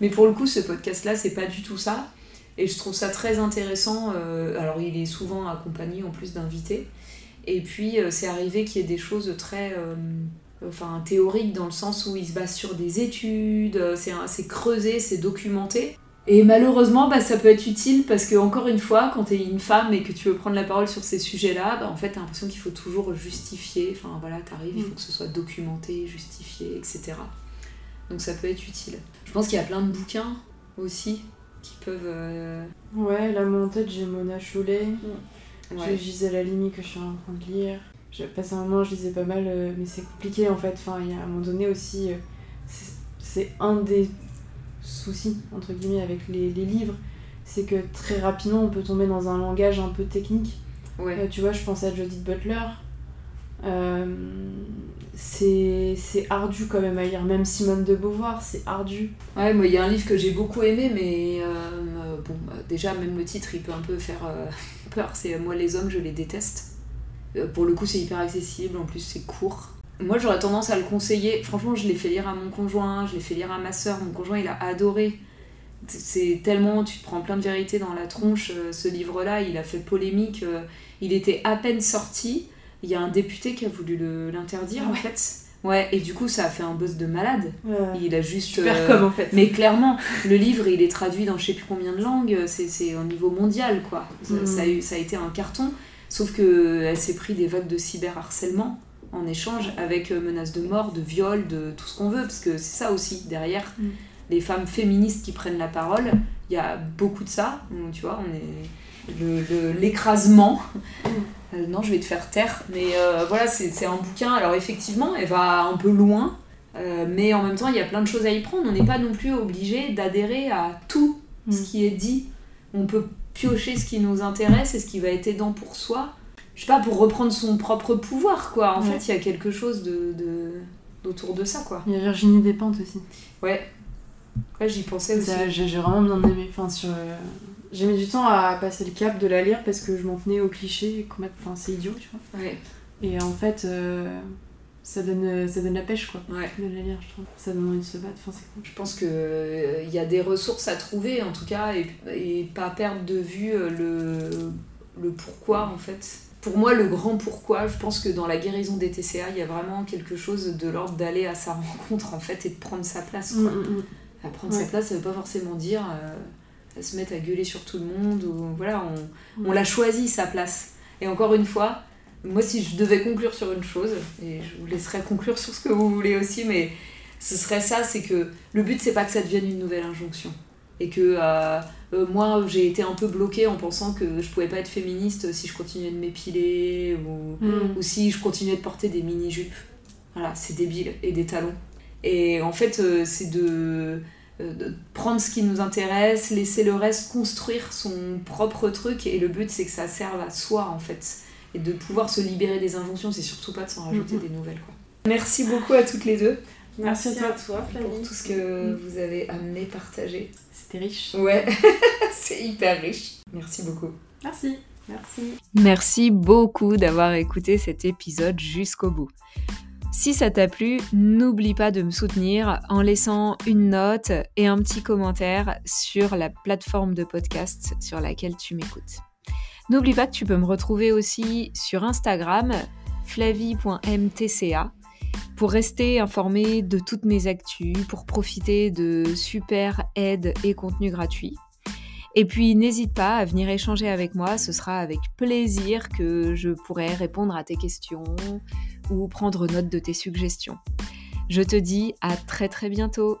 Mais pour le coup, ce podcast-là, c'est pas du tout ça. Et je trouve ça très intéressant. euh, alors, il est souvent accompagné en plus d'invités. Et puis, euh, c'est arrivé qu'il y ait des choses très euh, enfin, théoriques dans le sens où il se base sur des études, c'est creusé, c'est documenté. Et malheureusement, bah, ça peut être utile parce que, encore une fois, quand tu es une femme et que tu veux prendre la parole sur ces sujets-là, bah, en fait, tu as l'impression qu'il faut toujours justifier. Enfin, voilà, t'arrives, il Mm. faut que ce soit documenté, justifié, etc. Donc, ça peut être utile. Je pense qu'il y a plein de bouquins aussi qui peuvent. euh, Ouais, là, moi en tête, j'ai Mona Chollet. J'ai ouais. Gisèle Halimi que je suis en train de lire. J'ai passé un moment, je lisais pas mal, euh, mais c'est compliqué en fait. Enfin, il y a à un moment donné aussi, euh, c'est- c'est un des soucis, entre guillemets, avec les, les livres. C'est que très rapidement, on peut tomber dans un langage un peu technique. Ouais. Euh, tu vois, je pense à Judith Butler. Euh, c'est ardu quand même à lire. Même Simone de Beauvoir, c'est ardu. Ouais, moi, il y a un livre que j'ai beaucoup aimé, mais euh, euh, bon, bah, déjà, même le titre, il peut un peu faire euh, peur. C'est Moi, les hommes, je les déteste. Pour le coup, c'est hyper accessible, en plus, c'est court. Moi, j'aurais tendance à le conseiller. Franchement, je l'ai fait lire à mon conjoint, je l'ai fait lire à ma soeur. Mon conjoint, il a adoré. C'est tellement, tu te prends plein de vérité dans la tronche. Ce livre-là, il a fait polémique. Il était à peine sorti. Il y a un député qui a voulu l'interdire, Ah en fait. Ouais, et du coup, ça a fait un buzz de malade. Il a juste. super euh, comme en fait. mais clairement, le livre, il est traduit dans je sais plus combien de langues, c'est, au niveau mondial, quoi. Ça, Mhm. ça a eu, ça a été un carton, sauf que elle s'est pris des vagues de cyberharcèlement en échange avec euh, menaces de mort, de viol, de tout ce qu'on veut, parce que c'est ça aussi, derrière, Mhm. les femmes féministes qui prennent la parole, il y a beaucoup de ça, tu vois, on est... L'écrasement. Euh, non, je vais te faire taire. Mais euh, voilà, c'est, un bouquin. Alors effectivement, elle va un peu loin. Euh, mais en même temps, il y a plein de choses à y prendre. On n'est pas non plus obligé d'adhérer à tout ce Mm. qui est dit. On peut piocher ce qui nous intéresse et ce qui va être aidant pour soi. Je sais pas, pour reprendre son propre pouvoir, quoi. En Ouais. fait, il y a quelque chose de, de- d'autour de ça, quoi. Il y a Virginie Despentes aussi. Ouais. Ouais, j'y pensais aussi. J'ai vraiment bien aimé. Enfin, sur, J'ai mis du temps à passer le cap de la lire parce que je m'en tenais au cliché. Enfin, c'est idiot, tu vois. Ouais, Et en fait, euh, ça, donne, ça donne la pêche, quoi, ouais. de la lire, je trouve. Ça donne envie de se battre. Enfin, c'est cool. Je pense qu'il y a des ressources à trouver, en tout cas, et, et pas perdre de vue euh, le, le pourquoi, en fait. Pour moi, le grand pourquoi, je pense que dans la guérison des TCA, il y a vraiment quelque chose de l'ordre d'aller à sa rencontre, en fait, et de prendre sa place, quoi. Mm, mm, À prendre sa place, ça veut pas forcément dire à se mettre à gueuler sur tout le monde. Ou, voilà, on, on l'a choisi sa place. Et encore une fois, moi, si je devais conclure sur une chose, et je vous laisserai conclure sur ce que vous voulez aussi, mais ce serait ça, c'est que le but, c'est pas que ça devienne une nouvelle injonction. Et que euh, euh, moi, j'ai été un peu bloquée en pensant que je pouvais pas être féministe si je continuais de m'épiler ou, Mm. ou si je continuais de porter des mini-jupes. Voilà, c'est débile. Et des talons. Et en fait, euh, c'est de, de prendre ce qui nous intéresse, laisser le reste construire son propre truc. Et le but, c'est que ça serve à soi, en fait. Et de pouvoir se libérer des injonctions, c'est surtout pas de s'en rajouter Mhm. des nouvelles. Quoi. Merci beaucoup à toutes les deux Merci à toi. toi, pour tout ce que vous avez amené, partagé. C'était riche. Ouais, c'est hyper riche. Merci beaucoup. Merci. Merci. Merci beaucoup d'avoir écouté cet épisode jusqu'au bout. Si ça t'a plu, n'oublie pas de me soutenir en laissant une note et un petit commentaire sur la plateforme de podcast sur laquelle tu m'écoutes. N'oublie pas que tu peux me retrouver aussi sur Instagram, flavie.mtca, pour rester informé de toutes mes actus, pour profiter de super aides et contenus gratuits. Et puis n'hésite pas à venir échanger avec moi, ce sera avec plaisir que je pourrai répondre à tes questions ou prendre note de tes suggestions. Je te dis à très très bientôt